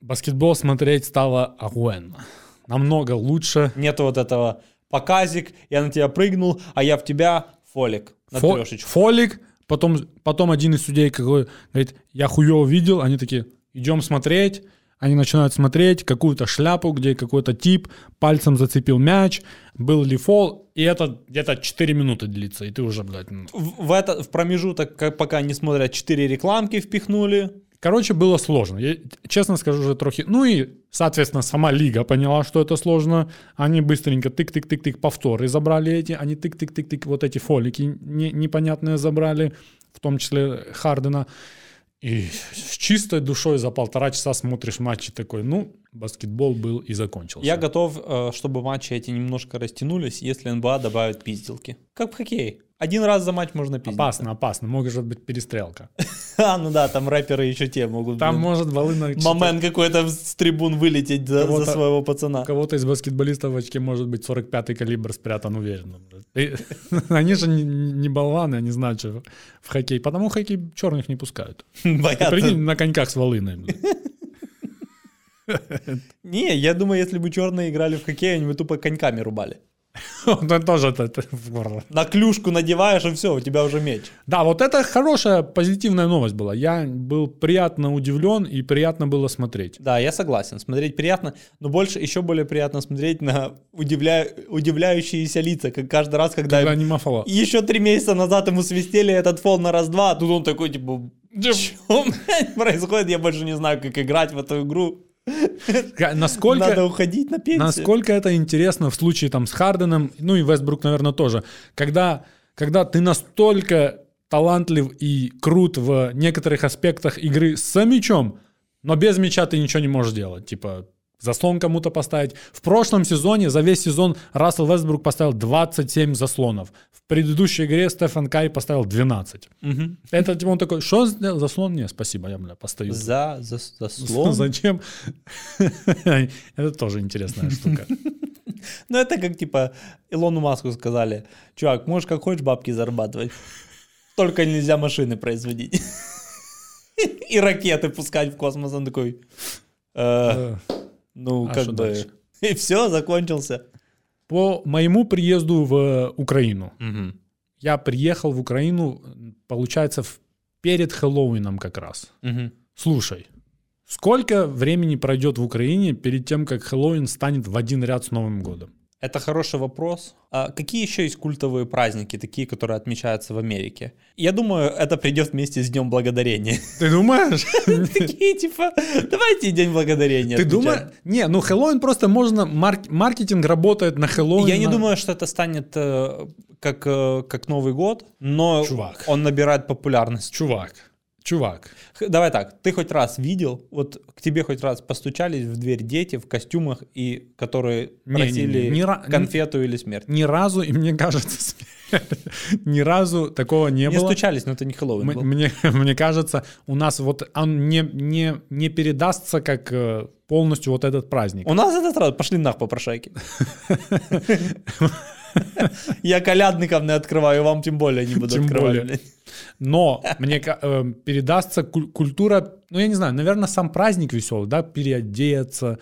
баскетбол смотреть стало охуенно. Намного лучше. Нету вот этого показик, я на тебя прыгнул, а я в тебя фолик на Фо- трешечку. Фолик, потом, потом один из судей какой, говорит, я хуево видел, они такие, идем смотреть, они начинают смотреть какую-то шляпу, где какой-то тип пальцем зацепил мяч, был ли фол, и это где-то 4 минуты длится, и ты уже, блядь, ну. В, в это, в промежуток, как пока они смотрят, 4 рекламки впихнули. Короче, было сложно. Я, честно скажу, уже трохи... Ну и, соответственно, сама лига поняла, что это сложно. Они быстренько тык-тык-тык-тык повторы забрали эти. Они тык-тык-тык-тык вот эти фолики не- непонятные забрали, в том числе Хардена. И с чистой душой за полтора часа смотришь матч и такой, ну, баскетбол был и закончился. Я готов, э, чтобы матчи эти немножко растянулись, если НБА добавит пизделки. Как в хоккее. Один раз за матч можно пиздить. Опасно, опасно. Может быть перестрелка. [laughs] А, ну да, там рэперы еще те могут. Там блин, может волына... момент какой-то с трибун вылететь за, за своего У пацана. кого-то из баскетболистов в очке может быть 45-й калибр спрятан уверенно. И [laughs] они же не, не болваны, они знают, что в хоккей. Потому хоккей черных не пускают. [laughs] Понятно. прикинь, на коньках с волыной. Не, я думаю, если бы черные играли в хоккей, они бы тупо коньками рубали. [laughs] Ну, тоже это- это в горло. На клюшку надеваешь, и все, у тебя уже меч. Да, вот это хорошая, позитивная новость была. Я был приятно удивлен и приятно было смотреть. Да, я согласен. Смотреть приятно, но больше, еще более приятно смотреть на удивля... удивляющиеся лица, как каждый раз, когда, Когда не мафала. еще три месяца назад ему свистели этот фол на раз-два, а тут он такой, типа, что происходит? Я больше не знаю, как играть в эту игру. Насколько... Надо уходить на пенсию. Насколько это интересно в случае там с Харденом, ну и Вестбрук, наверное, тоже. Когда, когда ты настолько талантлив и крут в некоторых аспектах игры с мячом, но без мяча ты ничего не можешь делать. Типа заслон кому-то поставить. В прошлом сезоне, за весь сезон, Рассел Вестбрук поставил 27 заслонов. В предыдущей игре Стефан Кай поставил 12. Мгм. Это типа он такой, что? Заслон? Не, спасибо, я, бля, постою. За, за, за слон. Зачем? [laughs] Это тоже интересная штука. [laughs] Ну, это как, типа, Илону Маску сказали, чувак, можешь как хочешь бабки зарабатывать, только нельзя машины производить. [laughs] И ракеты пускать в космос. Он такой, «Э, Э, ну, А как бы... дальше? [laughs] И все, закончился. По моему приезду в Украину, я приехал в Украину, получается, в- перед Хэллоуином как раз. Слушай, сколько времени пройдет в Украине перед тем, как Хэллоуин станет в один ряд с Новым годом? Это хороший вопрос. А какие еще есть культовые праздники, такие, которые отмечаются в Америке? Я думаю, это придет вместе с Днем Благодарения. [laughs] Ты думаешь? [laughs] Такие, типа, давайте День Благодарения Ты думаешь? Не, ну Хэллоуин просто можно... марк- Маркетинг работает на Хэллоуин. Я не думаю, что это станет э, как, э, как Новый год, но Чувак. он набирает популярность. Чувак, чувак. Давай так, ты хоть раз видел, вот к тебе хоть раз постучались в дверь дети в костюмах, и которые Не-не-не, просили не ра- конфету или смерть? Ни разу, и мне кажется, ни разу такого не, Не было. стучались, но это не Хэллоуин М- был. Мне, мне кажется, у нас вот он не, не, не передастся как э, полностью вот этот праздник. У нас этот раз пошли нах попрошайки. [laughs] [laughs] Я колядников не открываю, вам тем более не буду Тем открывать. более. Но мне э, передастся куль- культура, ну я не знаю, наверное, сам праздник веселый, да, переодеться,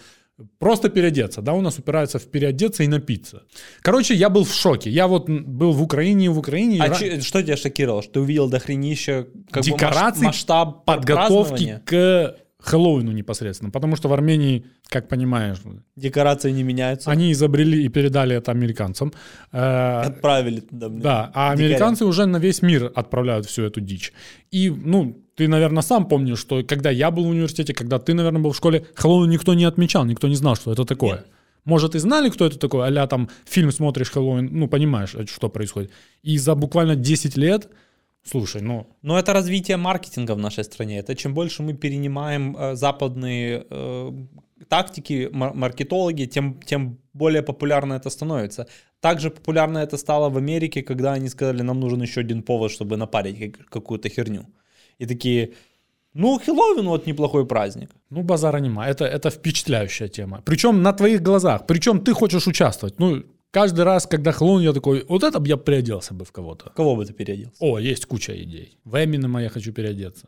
просто переодеться, да, у нас упирается в переодеться и напиться. Короче, я был в шоке. Я вот был в Украине, и в Украине и А ра- че- что тебя шокировало? Что ты увидел дохренища как бы, Декораций, маш- масштаб подготовки к Хэллоуину непосредственно, потому что в Армении, как понимаешь, Декорации не меняются. они изобрели и передали это американцам. Э, Отправили туда, блин. Да, а Дикаря. американцы уже на весь мир отправляют всю эту дичь. И, ну, ты, наверное, сам помнишь, что когда я был в университете, когда ты, наверное, был в школе, Хэллоуин никто не отмечал, никто не знал, что это такое. Нет. Может, и знали, кто это такой, а там фильм смотришь Хэллоуин, ну, понимаешь, что происходит. И за буквально 10 лет, слушай, ну, Но это развитие маркетинга в нашей стране. Это чем больше мы перенимаем э, западные э, тактики, мар- маркетологи, тем, тем более популярно это становится. Также популярно это стало в Америке, когда они сказали, нам нужен еще один повод, чтобы напарить как- какую-то херню. И такие, ну, Хэллоуин вот неплохой праздник. ну, базара нема. Это, это впечатляющая тема. Причем на твоих глазах. Причем ты хочешь участвовать. Ну, каждый раз, когда Хэллоуин, я такой, вот это бы я приоделся бы в кого-то. Кого бы ты переоделся? О, есть куча идей. В Эминема я хочу переодеться.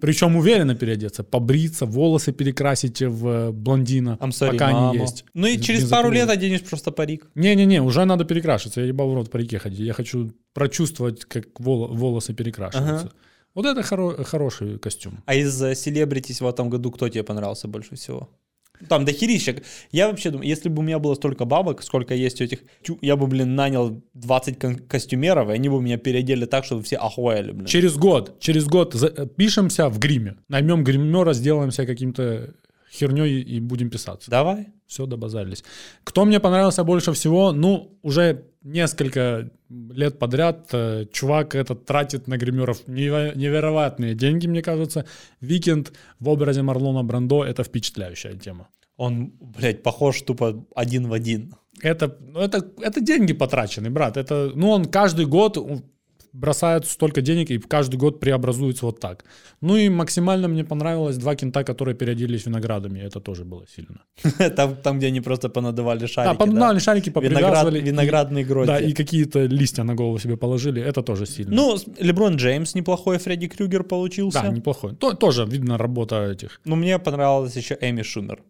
Причем уверенно переодеться. Побриться, волосы перекрасить в э, блондина, I'm sorry, пока мама. они есть. Ну и через пару лет оденешь просто парик. Не-не-не, уже надо перекрашиваться. Я ебал в рот парике ходить. Я хочу прочувствовать, как вол- волосы перекрашиваются. Ага. Вот это хоро- хороший костюм. А из селебритис в этом году кто тебе понравился больше всего? Там дохерища. Я вообще думаю, если бы у меня было столько бабок, сколько есть у этих, я бы, блин, нанял 20 кон- костюмеров, и они бы меня переодели так, чтобы все охуели, блин. Через год, через год э, пишемся в гриме. Наймем гримера, сделаемся каким-то херней и будем писаться. Давай. Все, добазарились. Кто мне понравился больше всего? Ну, уже несколько лет подряд э, чувак этот тратит на гримеров неверо- невероятные деньги, мне кажется. Weeknd в образе Марлона Брандо — это впечатляющая тема. Он, блядь, похож тупо один в один. Это, ну, это, это деньги потрачены, брат. Это, ну, он каждый год бросает столько денег и каждый год преобразуется вот так. Ну и максимально мне понравилось два кента, которые переоделись виноградами. Это тоже было сильно. [laughs] там, там, где они просто понадували шарики. да, поднали шарики, Виноград, попривязывали. и- виноградные грозди. Да, и какие-то листья на голову себе положили, это тоже сильно. Ну, Леброн Джеймс неплохой Фредди Крюгер получился. да, неплохой. То- тоже видно работа этих. Но мне понравилась еще Эми Шумер.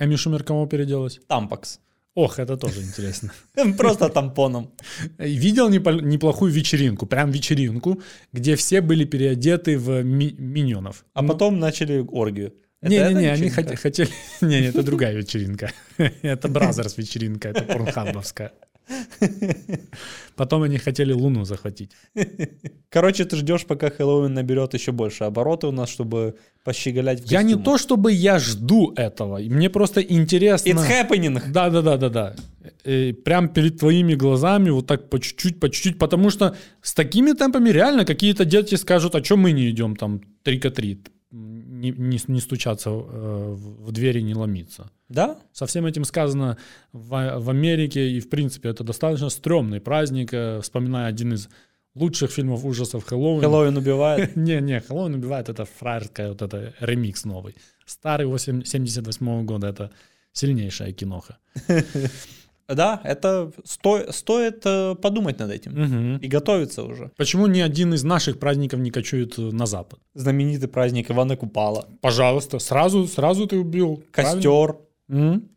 Эми Шумер кого переоделась? Tampax. Ох, это тоже интересно. [laughs] Просто тампоном. Видел неплохую вечеринку, прям вечеринку, где все были переодеты в ми- миньонов. А потом начали оргию. Не-не-не, они хотели... [laughs] Не, это другая вечеринка. [laughs] Это Brazzers вечеринка, это порнхабовская. [laughs] Потом они хотели Луну захватить. [laughs] Короче, ты ждешь, пока Хэллоуин наберет еще больше обороты у нас, чтобы пощеголять в Я не костюмах. то, чтобы я жду этого. Мне просто интересно... It's happening. Да, да, да, да, да. Э, Прям перед твоими глазами, вот так по чуть-чуть, по чуть-чуть, потому что с такими темпами реально какие-то дети скажут, а что мы не идем там трика-трит, не, не, не стучаться э, в двери, не ломиться. Да? Со всем этим сказано в, в Америке, и в принципе это достаточно стрёмный праздник, э, вспоминая один из лучших фильмов ужасов Хэллоуин. Хэллоуин убивает. [laughs] Не-не, Хэллоуин убивает, это фраерская, вот это ремикс новый. Старый 8 78 года, это сильнейшая киноха. [laughs] Да, это сто- стоит э, подумать над этим. Мгм. И готовиться уже. Почему ни один из наших праздников не кочует э, на запад? Знаменитый праздник Ивана Купала. Пожалуйста, сразу, сразу ты убил. Костер,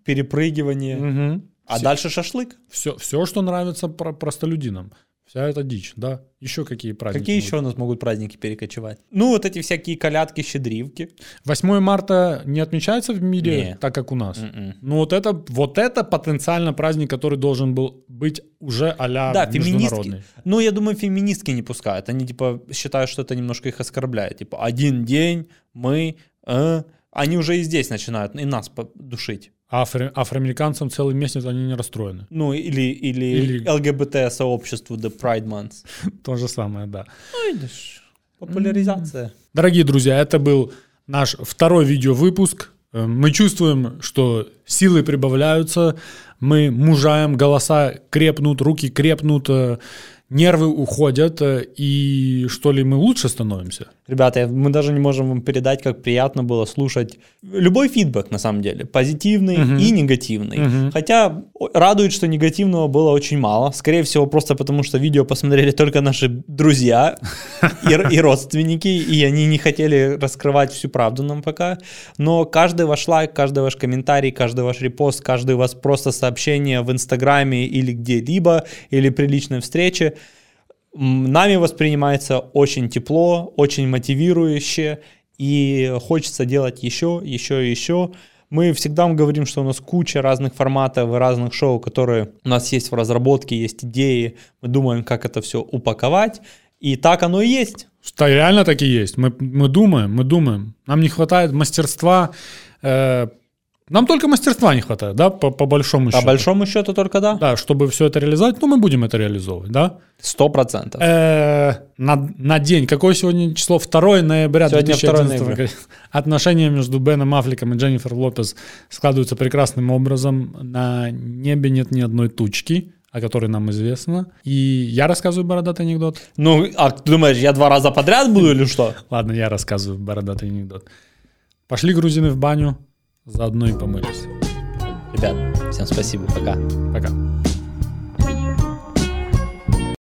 перепрыгивание. Угу. А дальше шашлык. Все, все, что нравится про- простолюдинам. Вся эта дичь, да. Еще какие праздники? Какие могут еще у нас могут праздники перекочевать? Ну, вот эти всякие колядки, щедривки. 8 марта не отмечается в мире Не. так, как у нас. М-м. Ну вот это, вот это потенциально праздник, который должен был быть уже а-ля Да, феминистки. международный. Ну, я думаю, феминистки не пускают. Они, типа, считают, что это немножко их оскорбляет. Типа, один день мы... э». Они уже и здесь начинают и нас душить. Афро- афроамериканцам целый месяц они не расстроены. Ну, или, или, Или- ЛГБТ-сообществу The Pride Month. [laughs] То же самое, да. Ну, видишь, популяризация. Дорогие друзья, это был наш второй видеовыпуск. Э, Мы чувствуем, что силы прибавляются, мы мужаем, голоса крепнут, руки крепнут, э, нервы уходят, э, и что ли мы лучше становимся? Ребята, мы даже не можем вам передать, как приятно было слушать любой фидбэк, на самом деле, позитивный Мгм. и негативный. Мгм. Хотя радует, что негативного было очень мало. Скорее всего, просто потому, что видео посмотрели только наши друзья [laughs] и, родственники, и они не хотели раскрывать всю правду нам пока. Но каждый ваш лайк, каждый ваш комментарий, каждый ваш репост, каждый у вас просто сообщение в Инстаграме или где-либо, или при личной встрече, нами воспринимается очень тепло, очень мотивирующе, и хочется делать еще, еще и еще. Мы всегда говорим, что у нас куча разных форматов и разных шоу, которые у нас есть в разработке, есть идеи. Мы думаем, как это все упаковать. И так оно и есть. Что реально так и есть. Мы, мы думаем, мы думаем. Нам не хватает мастерства. э, нам только мастерства не хватает, да, по, по большому По счету. большому счету только да. Да, чтобы все это реализовать, ну мы будем это реализовывать, да. Сто процентов. Э, на, на день. Какое сегодня число? 2 ноября Сегодня 2011 2 ноября. года. Отношения между Беном Аффлеком и Дженнифер Лопес складываются прекрасным образом. На небе нет ни одной тучки, о которой нам известно. И я рассказываю бородатый анекдот. Ну, а ты думаешь, я два раза подряд буду или что? Ладно, я рассказываю бородатый анекдот. Пошли грузины в баню, заодно и помылись. Ребят, всем спасибо, пока. Пока.